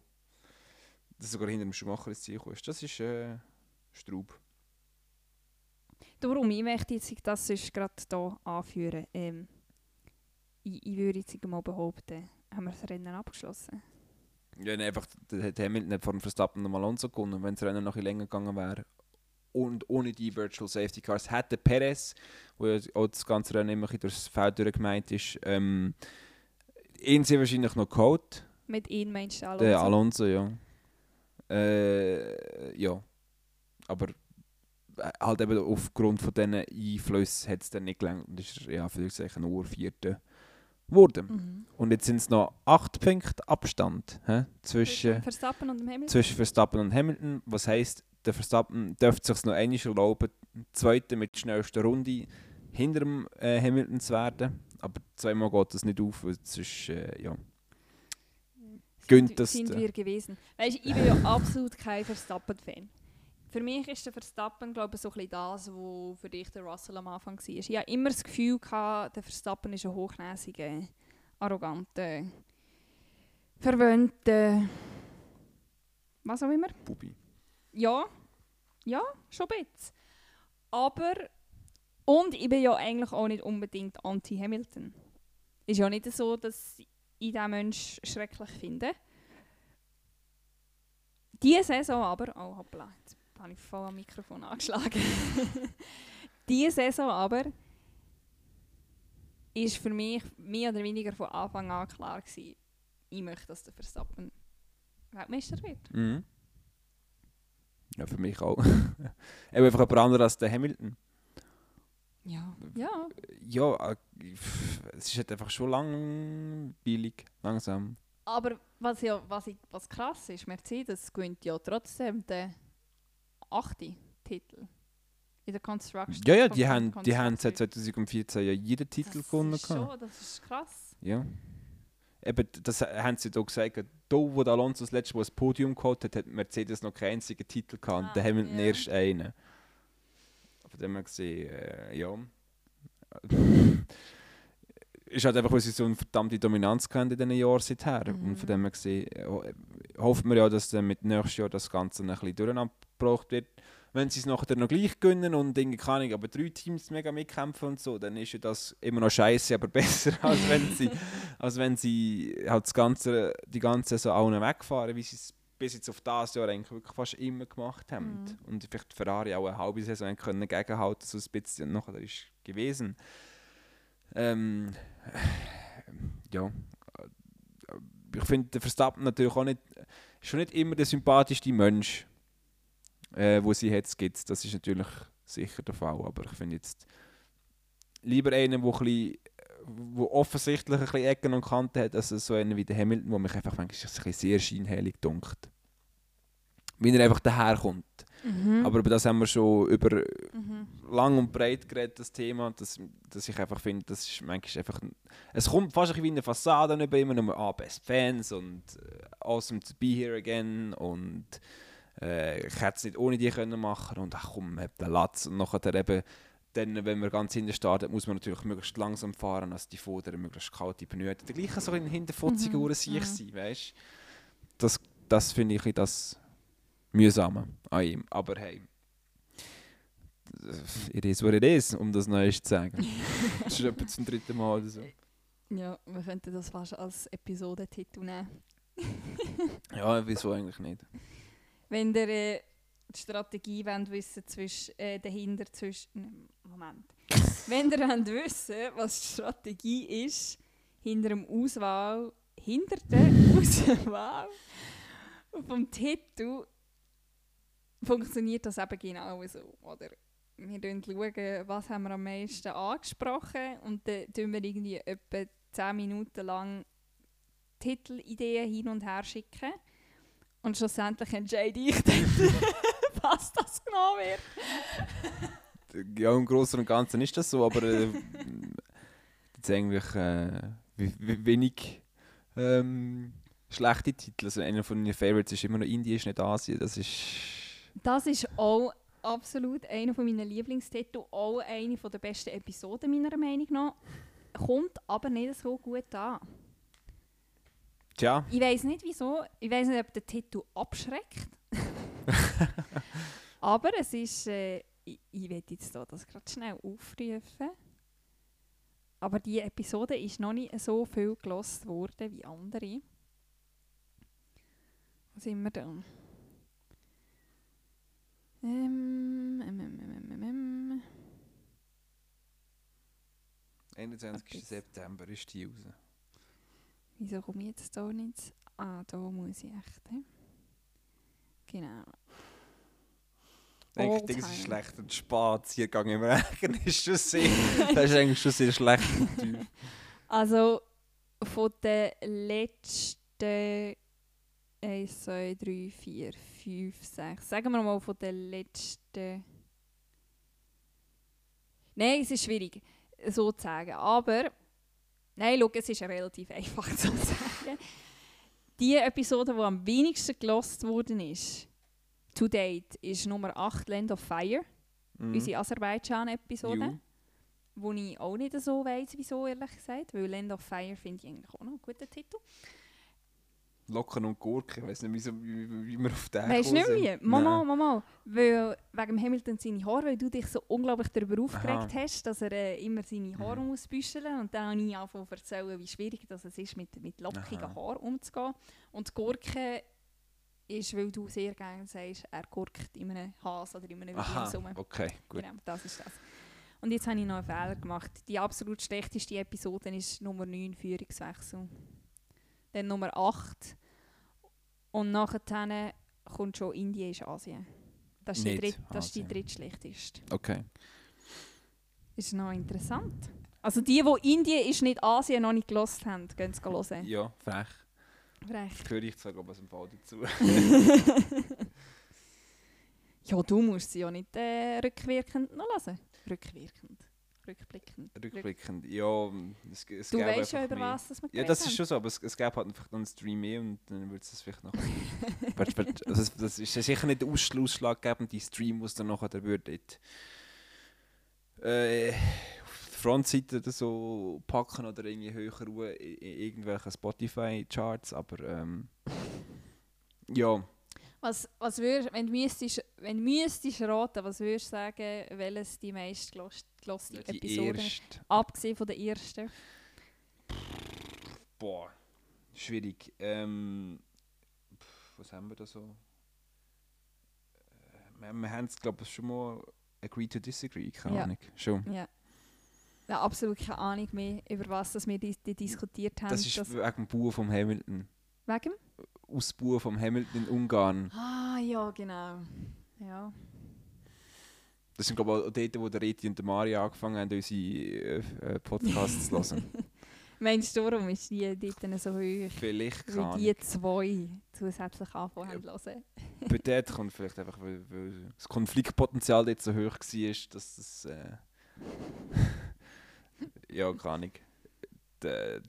dass sogar hinter dem Schuhmacher ins Ziel kommt. Das ist äh, Straub. Darum, ich möchte jetzt das ist gerade hier anführen. Ähm, ich, ich würde jetzt mal behaupten, haben wir das Rennen abgeschlossen. Ja, nee, einfach, der hat Hamilton nicht vor dem Verstappen und Alonso gewonnen. Wenn das Rennen noch ein länger gegangen wäre und ohne die Virtual Safety Cars hätte Perez, wo ja auch das ganze Rennen immer ein durchs Feld durchgemeint ist, ähm, ihn sie wahrscheinlich noch geholt. Mit ihm meinst du Alonso? Der Alonso, ja. Äh, ja. Aber äh, halt eben aufgrund von diesen Einflüssen hat es dann nicht gelangt. Und ist ja für sich nur Vierte geworden. Mhm. Und jetzt sind es noch 8 Punkte Abstand hä? zwischen, Verstappen und Hamilton? zwischen Verstappen und Hamilton. Was heisst, der Verstappen dürfte sich noch einmal erlauben, Zweiter mit der schnellsten Runde hinter dem äh, Hamilton zu werden. Aber zweimal geht das nicht auf, weil sonst, äh, ja. gönnt das sind wir gewesen. Weißt, ich bin ja absolut kein Verstappen-Fan. Für mich ist der Verstappen, glaube ich, so ein bisschen das, was für dich der Russell am Anfang war. Ich hatte immer das Gefühl, gehabt, der Verstappen ist ein hochnäsiger, arroganter, verwöhnter, was auch immer. Bubi. Ja, ja, schon ein bisschen. Aber, und ich bin ja eigentlich auch nicht unbedingt anti-Hamilton. Ist ja nicht so, dass ich diesen Menschen schrecklich finde. Diese Saison aber, oh hoppla, jetzt habe ich voll am Mikrofon angeschlagen. [laughs] Diese Saison aber ist für mich mehr oder weniger von Anfang an klar gewesen, ich möchte, dass der Verstappen Weltmeister wird. Mhm. Ja, für mich auch. [laughs] Eben einfach jemand anderes als der Hamilton. Ja. Ja. Ja, äh, es ist halt einfach schon langweilig, langsam. Aber was, ja, was, ich, was krass ist, Mercedes gewinnt ja trotzdem den achten Titel in der Construction. Ja, ja, die haben, die haben seit Constructors. 2014 ja jeden Titel das gewonnen. Ist schon, das ist krass. Ja. Eben, das haben sie da gesagt. Da, wo der Alonso das letzte Mal das Podium geholt hat, hat Mercedes noch keinen einzigen Titel gehabt. Ah, und der Hamilton ja. erst einen. Von dem her gesehen, äh, ja. [laughs] ist halt einfach, weil sie so eine verdammte Dominanz in diesen Jahren seither. Mhm. Und von dem her gesehen, ho- hofft man ja, dass dann mit nächstes Jahr das Ganze ein bisschen durcheinander gebracht wird. Wenn sie es nachher noch gleich gönnen und irgendwie keine Ahnung, aber drei Teams mega mitkämpfen und so, dann ist ja das immer noch scheiße, aber [laughs] besser, als wenn sie, als wenn sie halt das Ganze, die ganze Saison allen wegfahren, wie sie es bis jetzt auf das Jahr eigentlich wirklich fast immer gemacht haben. Mhm. Und vielleicht Ferrari auch eine halbe Saison können gegenhalten, so ein bisschen nachher ist gewesen. Ähm, ja, ich finde der Verstappen natürlich auch nicht, schon nicht immer der sympathischste Mensch, äh, wo sie jetzt gibt. Das ist natürlich sicher der Fall, aber ich finde jetzt lieber einen, wo, ein bisschen, wo offensichtlich ein bisschen Ecken und Kanten hat, als so einen wie der Hamilton, wo mich einfach manchmal ein bisschen sehr scheinheilig dunkelt. Wie er einfach daherkommt. Mhm. Aber über das haben wir schon über mhm. lang und breit geredet, das Thema, dass, dass ich einfach finde, das ist manchmal einfach, es kommt fast ein wie eine Fassade über immer nur ah, Best Fans und äh, awesome to be here again und äh, ich hätte es nicht ohne die können machen und ach komm, hab den Latz und nachher eben dann, wenn man ganz hinten startet, muss man natürlich möglichst langsam fahren, als die Vorder möglichst kalte Pneu Der gleiche so in hinterfotzigen Mhm, sich mhm. sein, weißt Das, das finde ich das Mühsame an ihm. Aber hey, it is what it is, um das Neues zu sagen. [laughs] das ist etwa zum dritten Mal oder so. Ja, wir könnten das fast als Episodentitel nehmen. Ja, wieso eigentlich nicht? Wenn ihr äh, die Strategie wollt wissen zwischen äh, dahinter zwischen Moment. [laughs] Wenn ihr wollt wissen, was die Strategie ist hinter dem Auswahl, hinter der [laughs] Auswahl vom Titel, funktioniert das eben genau so. Oder wir schauen, was haben wir am meisten angesprochen und dann tun wir irgendwie etwa 10 Minuten lang Titelideen hin und her schicken. Und schlussendlich entscheide ich dann, [laughs] was das genommen wird. [laughs] Ja, im Großen und Ganzen ist das so, aber äh, jetzt eigentlich äh, we- we- wenig ähm, schlechte Titel. Also einer von meinen Favorites ist immer noch Indien, ist nicht Asien. Das ist... Das ist auch absolut einer von meinen Lieblingstitel, auch eine der besten Episoden meiner Meinung nach. Kommt aber nicht so gut an. Tja, Ich weiß nicht wieso, ich weiß nicht, ob der Titel abschreckt. [laughs] aber es ist, äh, ich, ich werde jetzt hier das gerade schnell aufrufen. Aber die Episode ist noch nicht so viel gelost worden wie andere. Wo sind wir da? Ähm, ähm, ähm, ähm, ähm, ähm. 21. Etwas. September ist die raus. Wieso komme ich jetzt da nicht? Ah, da muss ich echt. He? Genau. Ich denke, das ist schlecht. Ein Spaziergang im Regen ist schon sehr, [laughs] das ist eigentlich schon sehr schlecht. Also von den letzten 1, 2, 3, 4, 5, 6. Sagen wir mal von den letzten. Nein, es ist schwierig so zu sagen. Aber nein, schau, es ist relativ einfach [laughs] zu sagen. Die Episode, die am wenigsten gelost worden ist, to date, ist Nummer 8 Land of Fire, Mhm. unsere Aserbaidschan-Episode. Wo ich auch nicht so weiss, wieso, ehrlich gesagt. Weil Land of Fire finde ich eigentlich auch noch einen guten Titel. Locken und Gurken. Ich weiß nicht, wieso, wie, wie, wir auf den Weißt du nicht sind. Mama, Nein. Mama. Weil wegen Hamilton seine Haare, weil du dich so unglaublich darüber aufgeregt Aha. hast, dass er äh, immer seine Haare Mhm. muss büscheln Und dann habe ich angefangen zu erzählen, wie schwierig das es ist, mit, mit lockigen. Haaren umzugehen. Und die Gurke ist, weil du sehr gerne sagst, er gurkt in einem Hase oder in einem Williams rum. okay, gut. Genau, das ist das. Und jetzt habe ich noch einen Fehler gemacht. Die absolut schlechteste Episode ist Nummer 9, Führungswechsel. Dann Nummer 8. Und nachher kommt schon Indien, ist Asien. Das ist, die, dritt, das ist die drittschlechteste. Okay. Ist noch interessant. Also die, die Indien ist nicht Asien noch nicht gelost haben, gehen es hören. Ja, frech. Frech. Höre ich zwar glaube ich, aus dem Fall dazu. [laughs] Ja, du musst sie ja nicht äh, rückwirkend noch hören. Rückwirkend. Rückblickend. Rückblickend. Ja, es, es Du weißt ja, über mehr. was das wir Ja, das ist schon so, aber es, es gäbe halt einfach dann einen Stream mehr und dann würde es das vielleicht noch... Also [laughs] das, ist ja sicher nicht der Ausschl- ausschlaggebende Stream, was dann nachher der würde äh, auf die Frontseite oder so packen oder irgendwie höher ruhen in, irgendwelchen Spotify-Charts, aber ähm, ja, Was, was würd, wenn du müsstest, wenn du müsstest raten, was würdest du sagen, welches die meist geloste die Episode ist? erste... Abgesehen von der ersten. Boah, schwierig. Ähm, was haben wir da so? Äh, wir, wir haben es, glaube ich, schon mal agree to disagree, keine Ja. Ahnung. Schon. Ja. Ja, absolut keine Ahnung mehr, über was das wir di di diskutiert haben. Das ist Das- wegen dem Bauer vom Hamilton. wegen? Ausbauer vom Hamilton in Ungarn. Ah, ja, genau. Ja. Das sind, glaube ich, auch dort, wo der Reti und der Maria angefangen haben, unsere äh, äh, Podcasts zu hören. [laughs] Meinst du, darum ist die dort so hoch? Vielleicht, keine Weil die zwei zusätzlich angefangen haben zu hören. [laughs] Bei dort kommt vielleicht einfach, weil, weil das Konfliktpotenzial dort so hoch war, dass das. Äh, [laughs] ja, keine Ahnung. Der,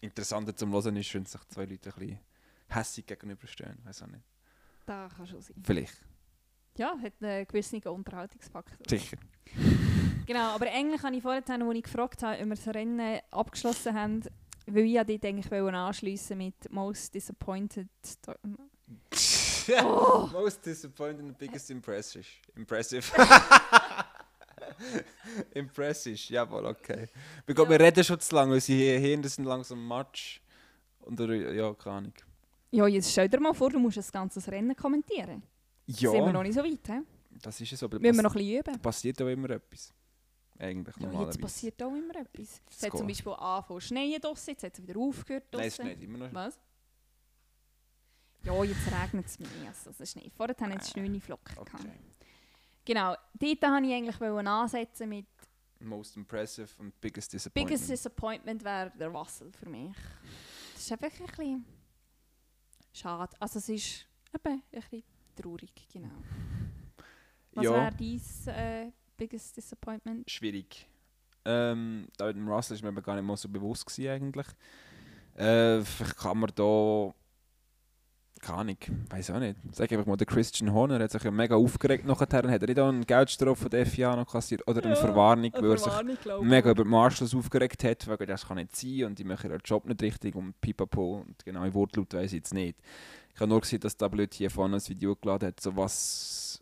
interessanter zum Hören ist, wenn sich zwei Leute ein bisschen hässig gegenüberstehen. Weiß auch nicht. Das kann schon sein. Vielleicht. Ja, hat einen gewissen Unterhaltungsfaktor. Sicher. [laughs] Genau, aber eigentlich habe ich vorhin, als ich gefragt habe, ob wir das Rennen abgeschlossen haben, weil ich ja dort eigentlich anschliessen mit Most Disappointed. [laughs] Oh. Most disappointing and biggest impressive. Impressive. [laughs] impressive, jawohl, okay. Ich glaube, wir reden schon zu lange, weil sie hier sind langsam Match. Und ja, keine Ahnung. Ja, jetzt stell dir mal vor, du musst das ganze Rennen kommentieren. Ja, Sind wir noch nicht so weit, he? das ist es, aber Müssen wir noch ein bisschen üben. passiert auch immer etwas. Eigentlich Ja, jetzt passiert auch immer etwas. Es hat zum. Beispiel angefangen zu schneien draussen, jetzt hat es wieder aufgehört Nein, es draussen. schneit immer noch. Was? Ja, jetzt regnet es mehr. Also nicht. Vorher hatten jetzt schöne Flocken. gehabt. Okay. Genau, dort wollte ich eigentlich ansetzen mit Most impressive und biggest disappointment. Biggest Disappointment wäre der Wassel für mich. Das ist einfach ein bisschen schade. Also es ist eben ein bisschen traurig, genau. Was ja, wäre dein äh, Biggest Disappointment? schwierig. Ähm, da mit dem Russell ist mir aber gar nicht mal so bewusst gewesen, eigentlich. Äh, vielleicht kann man da... Keine Ahnung, weiß auch nicht. Sag einfach mal, der Christian Horner hat sich ja mega aufgeregt nachher. Hat er nicht auch einen Geldstrafe von der FIA noch kassiert? Oder eine Ja, Verwarnung, Eine weil er sich mega über die Marshals aufgeregt hat, weil das kann nicht sein und die machen ihren Job nicht richtig und pipapo und genau im Wortlaut weiss ich jetzt nicht. Ich habe nur gesehen, dass hier vorne ein Video geladen hat, so was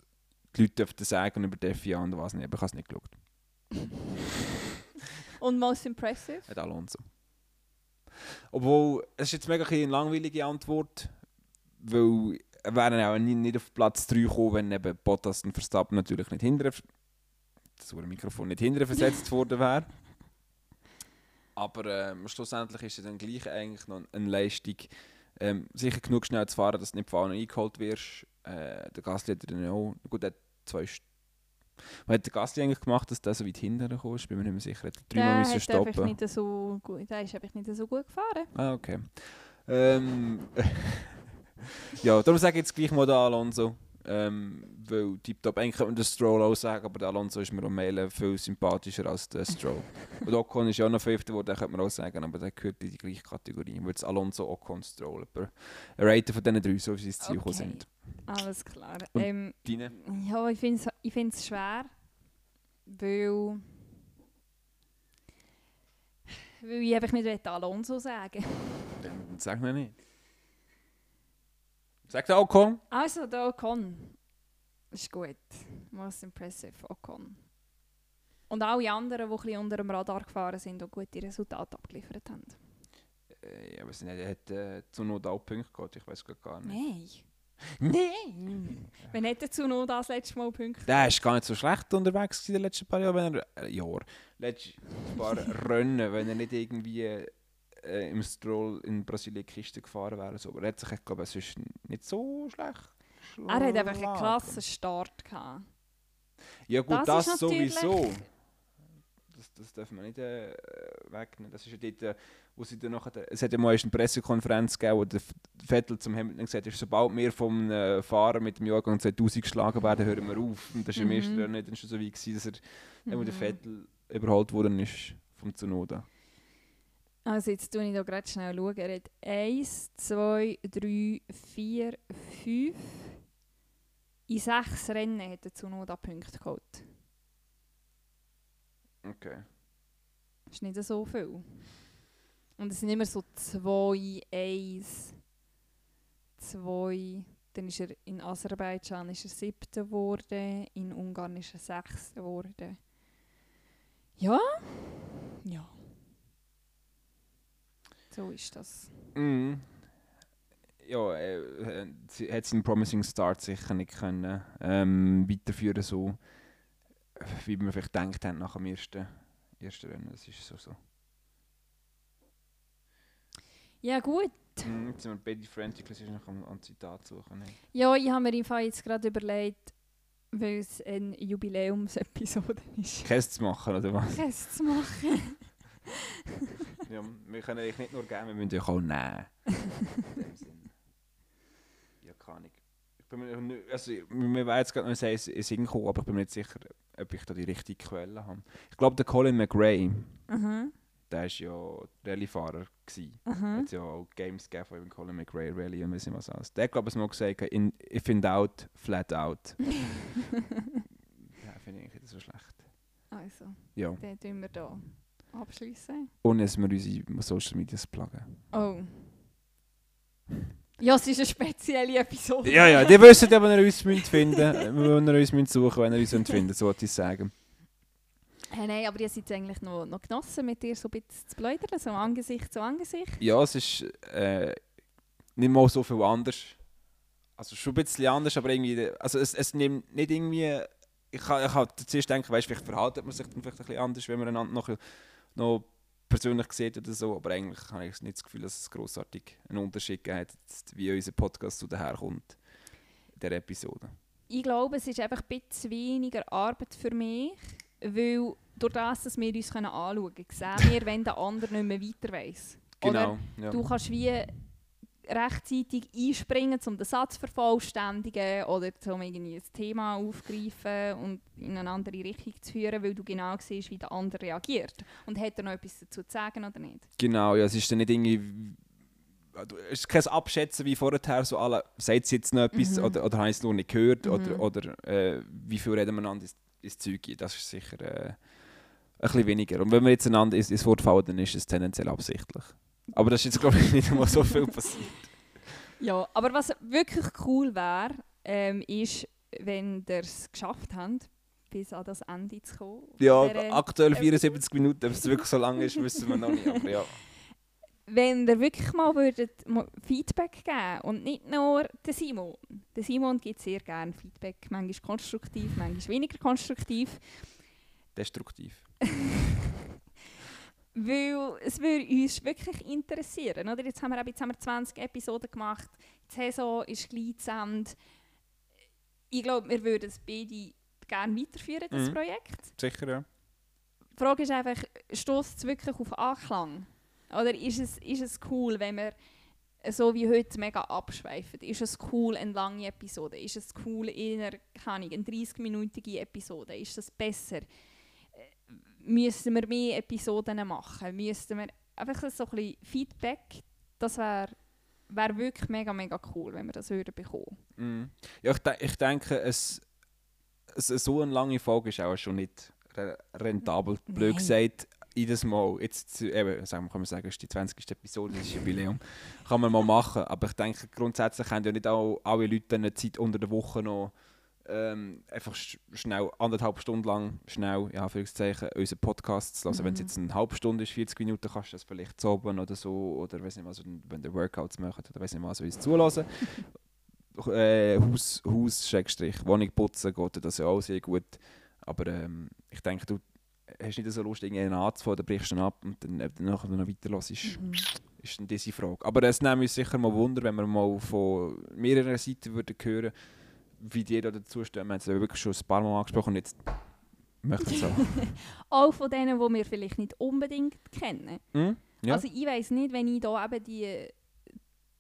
die Leute dürften sagen über die FIA und was nicht, aber ich habe es nicht geschaut. [laughs] Und Most Impressive? Hat Alonso. Obwohl, es ist jetzt mega eine langweilige Antwort, weil er wäre auch nicht auf Platz 3 gekommen, wenn eben Bottas und Verstappen natürlich nicht hinterher, das Mikrofon nicht hinterher versetzt [laughs] worden wäre. Aber ähm, schlussendlich ist es dann gleich eigentlich noch eine Leistung, ähm, sicher genug schnell zu fahren, dass du nicht vorne eingeholt wirst. Äh, der Gasly hat dann auch, gut, er hat zwei St was hat der Gasly eigentlich gemacht, dass der so weit hinten gekommen ist? Bin mir nicht mehr sicher. Hat er dreimal Der müssen hat stoppen? nicht so gut, der ist einfach nicht so gut gefahren. Ah, okay. Ähm, [laughs] ja, darum sage ich jetzt gleich mal den Alonso. Ähm, weil tiptop, eigentlich könnte man den Stroll auch sagen, aber der Alonso ist mir um Meilen viel sympathischer als der Stroll. Und Ocon ist ja auch noch Fünfter geworden, den könnte man auch sagen, aber der gehört in die gleiche Kategorie. Weil jetzt Alonso, Ocon, Stroll. Aber ein Rater von diesen drei, so Ziel Okay. sind. Alles klar. Und- Ähm, Deine? ja, ich finde es ich find's schwer, weil, weil ich einfach nicht Alonso sagen Dann sag mir nicht. Sag der Ocon. Also, der Ocon ist gut. Most impressive, Ocon. Und alle anderen, die ein bisschen unter dem Radar gefahren sind und gute Resultate abgeliefert haben. Äh, ja, was nicht, er hat äh, zu Not auch Punkte gehabt, ich weiß gar nicht. Nein. Nein! [laughs] Wann hat der Zuno das letzte Mal Punkte? Der ist gar nicht so schlecht unterwegs in den letzten paar Jahren, wenn er, äh, Jahr, letzten paar [laughs] Rennen, wenn er nicht irgendwie äh, im Stroll in Brasilien Kiste gefahren wäre. So. Aber er hat sich, ich glaube, es ist nicht so schlecht. Er hat einfach einen klassen Start gehabt. Ja gut, Das das, sowieso. Das, das darf man nicht äh, wegnehmen. Das ist ja dort, äh, wo sie dann nachher, es hat ja mal eine Pressekonferenz gegeben, wo der Vettel zum Hamilton gesagt hat, sobald wir vom äh, Fahrer mit dem Jahrgang 2000 geschlagen werden, hören wir auf. Und das war im Mhm. ersten Rennen dann schon so weit, gewesen, dass er mhm. der. Vettel überholt worden ist vom Tsunoda. Also jetzt schaue ich da gerade schnell. Schauen. Er hat 1, 2, 3, 4, 5. In sechs Rennen hat er Zunoda Punkte geholt. Okay. Das ist nicht so viel. Und es sind immer so 2, 1, 2. Dann ist er in Aserbaidschan ist er siebter geworden, in Ungarn ist er sechster geworden. Ja, ja. So ist das. Mhm. Ja, äh, sie hat seinen Promising Start sicher nicht können, ähm, weiterführen so, wie wir vielleicht gedacht haben nach dem ersten, ersten Rennen. Das ist so so. Ja gut. Mhm, jetzt sind wir beide Frantically ist noch am, am Zitat suchen. Ja, ich habe mir im Fall jetzt gerade überlegt, weil es eine Jubiläumsepisode [laughs] ist. Käse zu machen, oder was? Käse zu machen. [laughs] ja, wir können eigentlich nicht nur geben, wir müssen ja auch nehmen. [laughs] In dem Sinn. Ja, keine Ahnung. Ich bin mir nicht, also, wir werden jetzt gerade noch sagen, es ist hingekommen, aber ich bin mir nicht sicher, ob ich da die richtige Quelle habe. Ich glaube, der Colin McRae, Aha, der war ja Rallyefahrer. gewesen. aha. hat ja auch Games gegeben von Colin McRae Rally und wissen was alles. Der glaube ich, mal gesagt, in, if in doubt, flat out. [laughs] ja, finde ich nicht so schlecht. also, Ja, den tun wir hier abschließen. ohne dass wir unsere Social Medias pluggen. Oh. Ja, es ist eine spezielle Episode. Ja, ja, die wissen ja, wenn ihr uns müsst finden [laughs] wenn ihr uns müsst suchen wenn ihr uns müsst finden so wollte ich sagen. Hey, nein, aber ihr seid eigentlich noch, noch genossen, mit dir so ein bisschen zu plaudern, so Angesicht zu Angesicht. Ja, es ist äh, nicht mal so viel anders. Also schon ein bisschen anders, aber irgendwie, also es, es nimmt nicht irgendwie, ich habe ich ha zuerst gedacht, weißt, vielleicht verhaltet man sich dann vielleicht ein bisschen anders, wenn man einander noch, noch persönlich sieht oder so, aber eigentlich habe ich nicht das Gefühl, dass es grossartig einen Unterschied gibt, wie unser Podcast so daherkommt in dieser Episode. Ich glaube, es ist einfach ein bisschen weniger Arbeit für mich, weil durch das, dass wir uns können anschauen können, sehen wir, wenn der andere nicht mehr weiter weiss. Oder Genau, ja. Du kannst wie rechtzeitig einspringen, um den Satz zu vervollständigen oder um irgendwie ein Thema aufgreifen und in eine andere Richtung zu führen, weil du genau siehst, wie der andere reagiert. Und hat er noch etwas dazu zu sagen oder nicht? Genau, ja, es ist dann nicht irgendwie. du- Es ist kein Abschätzen wie vorher, so alle, sagt sie jetzt noch etwas Mhm. oder, oder habe ich es noch nicht gehört Mhm. oder, oder äh, wie viel reden wir einander ins, ins Zeug ein. Das ist sicher äh, ein bisschen weniger. Und wenn wir jetzt einander ins, ins Wort fallen, dann ist es tendenziell absichtlich. Aber das ist jetzt, glaube ich, nicht einmal so viel passiert. Ja, aber was wirklich cool wäre, ähm, ist, wenn ihr es geschafft habt, bis an das Ende zu kommen. Ja, aktuell 74 Minuten, ob es wirklich so lange ist, wissen wir noch nicht. Aber ja. [laughs] wenn ihr wirklich mal würdet Feedback geben und nicht nur der Simon. Der Simon gibt sehr gerne Feedback, manchmal konstruktiv, manchmal weniger konstruktiv. Destruktiv. [laughs] Weil es würde uns wirklich interessieren. Oder? Jetzt, haben wir, jetzt haben wir 20 Episoden gemacht. Die Saison ist gleich zu Ende. Ich glaube, wir würden es beide gerne weiterführen, das Mhm. Projekt. Sicher, ja. Die Frage ist einfach, stößt es wirklich auf Anklang? Oder ist es, ist es cool, wenn wir so wie heute mega abschweifen? Ist es cool, eine lange Episode? Ist es cool, in einer, keine Ahnung, eine 30-minütige Episode? Ist das besser? Müssen wir mehr Episoden machen? Müssen wir einfach so ein bisschen Feedback? Das wäre wär wirklich mega, mega cool, wenn wir das würden bekommen. Mhm. Ja, ich, de ich denke, es, es, so eine lange Folge ist auch schon nicht re rentabel. Blöd Nein. gesagt, jedes Mal, jetzt zu- eben, sagen wir, kann man sagen, es ist die 20. Episode, das ist Jubiläum, kann man mal machen. Aber ich denke, grundsätzlich haben ja nicht all, alle Leute eine Zeit unter der Woche noch ähm, einfach sch schnell, anderthalb Stunden lang, schnell, ja, Anführungszeichen, unseren Podcast zu hören. Wenn es Mhm. jetzt eine halbe Stunde ist, 40 Minuten, kannst du das vielleicht zu oben oder so, oder weiss nicht mal, so, wenn ihr Workouts macht, oder weiss nicht so uns zulassen. [laughs] äh, Haus, Haus Schrägstrich, Wohnung putzen geht das ja auch sehr gut. Aber ähm, ich denke, du hast nicht so Lust, irgendeinen anzufangen, dann brichst du ihn ab und dann, ob du nachher noch weiter hörst, ist, Mhm. ist dann diese Frage. Aber es nimmt uns sicher mal Wunder, wenn wir mal von mehreren Seiten würden hören, wie die da dazu stehen. Wir haben es ja wirklich schon ein paar Mal angesprochen und jetzt möchten es auch. [laughs] Auch von denen, die wir vielleicht nicht unbedingt kennen. Hm? Ja. Also ich weiß nicht, wenn ich da eben die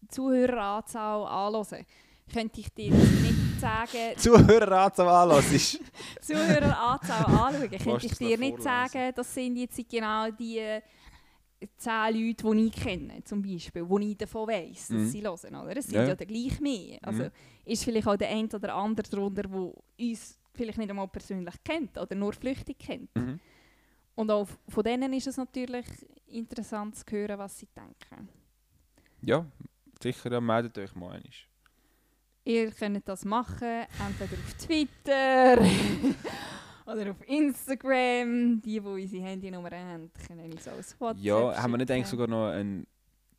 Zuhöreranzahl anhöre, könnte ich dir nicht [laughs] sagen, Zuhöreranzahl ist. [laughs] Zuhöreranzahl anschauen, könnte ich dir nicht vorlesen? sagen, das sind jetzt genau die zehn Leute, die ich kenne, zum Beispiel, wo ich davon weiss, dass Mhm. sie hören. Oder? Es sind Ja. ja, dann gleich mehr. Also Mhm. ist vielleicht auch der eine oder andere darunter, der uns vielleicht nicht einmal persönlich kennt oder nur flüchtig kennt. Mhm. Und auch von denen ist es natürlich interessant zu hören, was sie denken. Ja, sicher, ja, meldet euch mal einmal. Ihr könnt das machen, entweder auf Twitter [laughs] oder auf Instagram. Die, die unsere Handynummer haben, können uns als WhatsApp Ja, haben wir nicht eigentlich schicken. sogar noch eine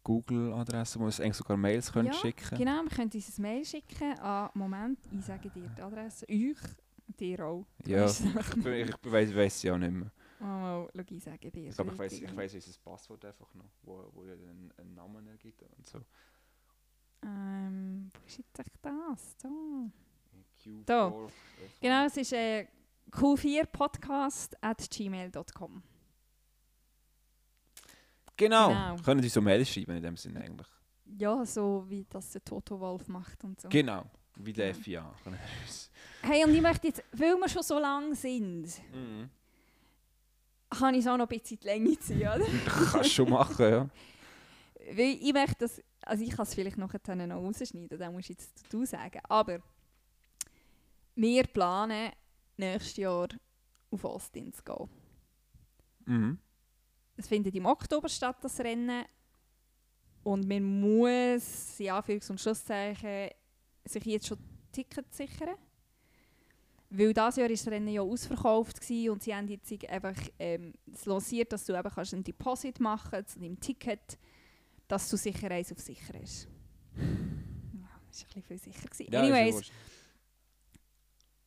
Google-Adresse, wo wir eigentlich sogar Mails können Ja, schicken Genau, wir können uns ein Mail schicken an Moment, ich sage dir die Adresse, euch, dir auch. Du Ja, es ich, ich, weiss, weiss ja nicht mehr. Mal, schau, ich sage dir. Ich glaube, ich weiss, ich weiss unser Passwort einfach noch, wo, wo ja einen, einen Namen ergibt und so. Ähm, wo ist jetzt echt das? So. Q4. Da. Genau, es ist äh, q4podcast at gmail.com. Genau. Genau. Können Sie so Mails schreiben in dem Sinne eigentlich. Ja, so wie das der Toto Wolf macht und so. Genau. Wie der. FIA. [laughs] Hey, und ich möchte jetzt, weil wir schon so lang sind, Mhm. kann ich es auch noch ein bisschen die Länge ziehen, oder? [laughs] Kannst du schon machen, ja. Weil ich möchte das, also ich kann es vielleicht noch noch rausschneiden, das musst jetzt du sagen. Aber wir planen nächstes Jahr auf Austin zu gehen. Mhm. Es findet im Oktober statt, das Rennen. Und man muss, in Anführungs- und Schlusszeichen, sich jetzt schon Tickets sichern. Weil dieses Jahr war das Rennen ja ausverkauft gewesen und sie haben jetzt einfach ähm, lanciert, dass du eben kannst ein Deposit machen kannst zu deinem Ticket, dass du sicher eins auf sicher. Ja, das war ein bisschen viel sicher. Gewesen. Ja, ist ja Anyways.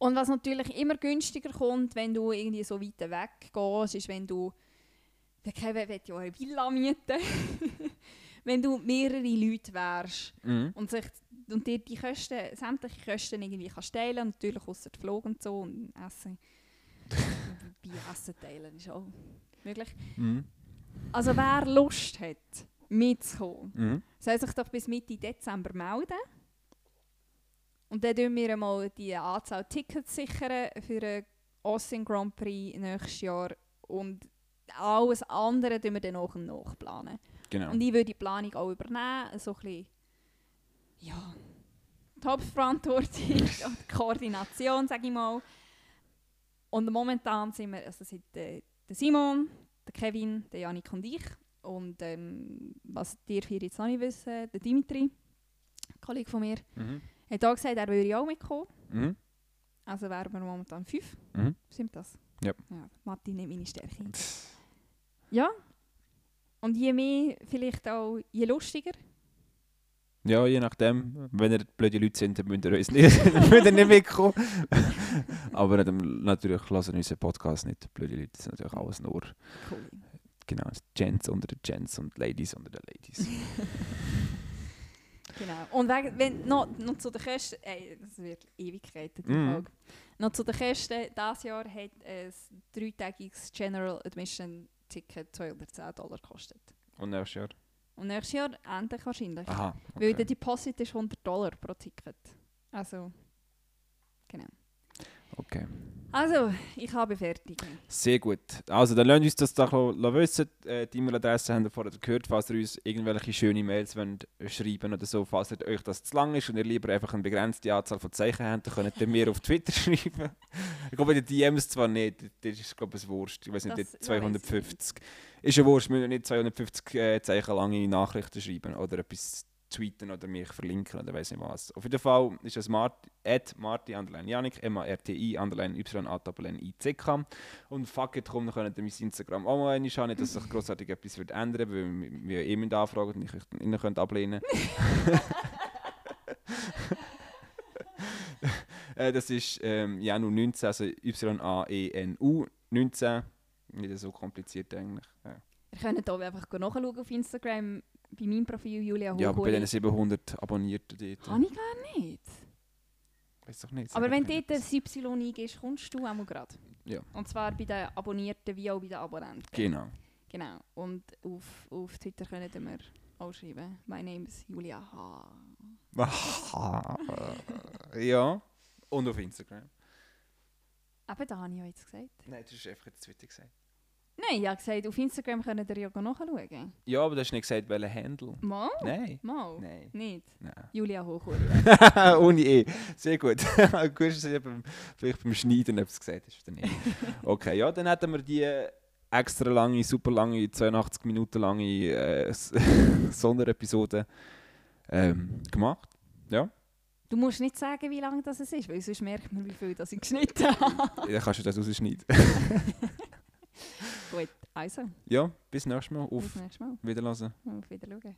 Und was natürlich immer günstiger kommt, wenn du irgendwie so weit weg gehst, ist, wenn du. Der Kevin will ja eine Villa mieten. [laughs] wenn du mehrere Leute wärst Mhm. und, sich, und dir die Kosten, sämtliche Kosten irgendwie kannst teilen, natürlich außer Flug und so und Essen. [laughs] Bei Essen teilen ist auch möglich. Mhm. Also wer Lust hat, mitzukommen, Mhm. soll sich doch bis Mitte Dezember melden. Und dann sichern wir mal die Anzahl Tickets sichern für den Austin Grand Prix nächstes Jahr. Und alles andere tun wir dann nach und nach planen. Genau. Und ich würde die Planung auch übernehmen. So ein bisschen, ja, die Hauptverantwortung, [laughs] die Koordination, sage ich mal. Und momentan sind wir, also sind der, der Simon, der Kevin, der Janik und ich. Und ähm, was ihr vier jetzt noch nicht wissen, der Dimitri, ein Kollege von mir, Mhm. Hat auch gesagt, er würde auch mitkommen. Mhm. Also wären wir momentan fünf. Mhm. Stimmt das? Ja. ja Mathe nicht meine Stärke. Ja. Und je mehr, vielleicht auch, je lustiger. Ja, je nachdem. Wenn ihr blöde Leute sind, dann müsst ihr uns nicht, [laughs] müsst ihr nicht mitkommen. Aber [laughs] natürlich lassen unseren Podcast nicht. Blöde Leute sind natürlich alles nur Cool. genau, Gents unter den Gents und Ladies unter den Ladies. [laughs] Genau. Und wenn, noch, noch zu den Kosten, ey, das wird Ewigkeiten, die Mhm. Folge. Noch zu den Kosten, dieses Jahr hat ein dreitägiges General Admission Ticket 210 Dollar gekostet. Und nächstes Jahr? Und nächstes Jahr endlich wahrscheinlich. Aha. Weil Okay. der Deposit ist 100 Dollar pro Ticket. Also, genau. Okay. Also, ich habe fertig. Sehr gut. Also, dann lasst uns das doch wissen. Äh, die E-Mail-Adresse habt ihr vorher gehört, falls ihr uns irgendwelche schöne Mails wollt schreiben oder so. Falls ihr euch das zu lang ist und ihr lieber einfach eine begrenzte Anzahl von Zeichen habt, dann könnt ihr mir auf Twitter [laughs] schreiben. Ich glaube, den DMs zwar nicht. Das ist, glaube ich, ein Wurst. Ich weiß nicht, Das dort weiss ich 250. Ist ein Wurst, wir müssen nicht 250 äh, Zeichen lange Nachrichten schreiben oder etwas tweeten oder mich verlinken oder weiß nicht was. Auf jeden Fall ist es Mart, at Marti underline Janik, M-A-R-T-I underline Y-A Doppel-N I-C-K. Und fuck it, komm, dann könnt ihr mein Instagram auch mal anschauen. Nicht, dass sich grossartig etwas wird ändern weil wir- eh mit anfragen und ich euch dann innen könnt ablehnen [laughs] äh, Das ist ähm, Janu 19, also Y-A-E-N-U 19. Nicht so kompliziert eigentlich. Ja, Ihr könnt auch einfach nachschauen auf Instagram bei meinem Profil Julia ja aber bei diesen 700 Abonnierten dort. Habe ich gar nicht. Weiß doch nicht. Aber wenn dort das Y eingehst, kommst du auch gerade. Ja. Und zwar bei den Abonnierten wie auch bei den Abonnenten. Genau. Genau. Und auf, auf Twitter könnt ihr mir auch schreiben. My name is Julia H. [laughs] ja. Und auf Instagram. Eben, da habe ich ja jetzt gesagt. Nein, das ist einfach jetzt Twitter gesagt. Nein, ich habe gesagt, auf Instagram könnt ihr ja nachschauen. Ja, aber du hast nicht gesagt, welcher Handle. Mal? Nein. Mal? Nein. Nicht? Nein. Julia Hochuli. [laughs] Ohne E. Sehr gut. [laughs] gut, dass beim, vielleicht beim Schneiden etwas gesagt hast. Dann eh. Okay, ja, dann hätten wir die extra lange, super lange, 82 Minuten lange äh, [laughs] Sonderepisode ähm, gemacht. Ja, Du musst nicht sagen, wie lange das ist, weil sonst merkt man, wie viel das ich geschnitten habe. dann kannst du das rausschneiden. Gut, also, ja, bis nächstes Mal. bis Auf nächstes Mal. Wiedersehen. Auf Wiedersehen.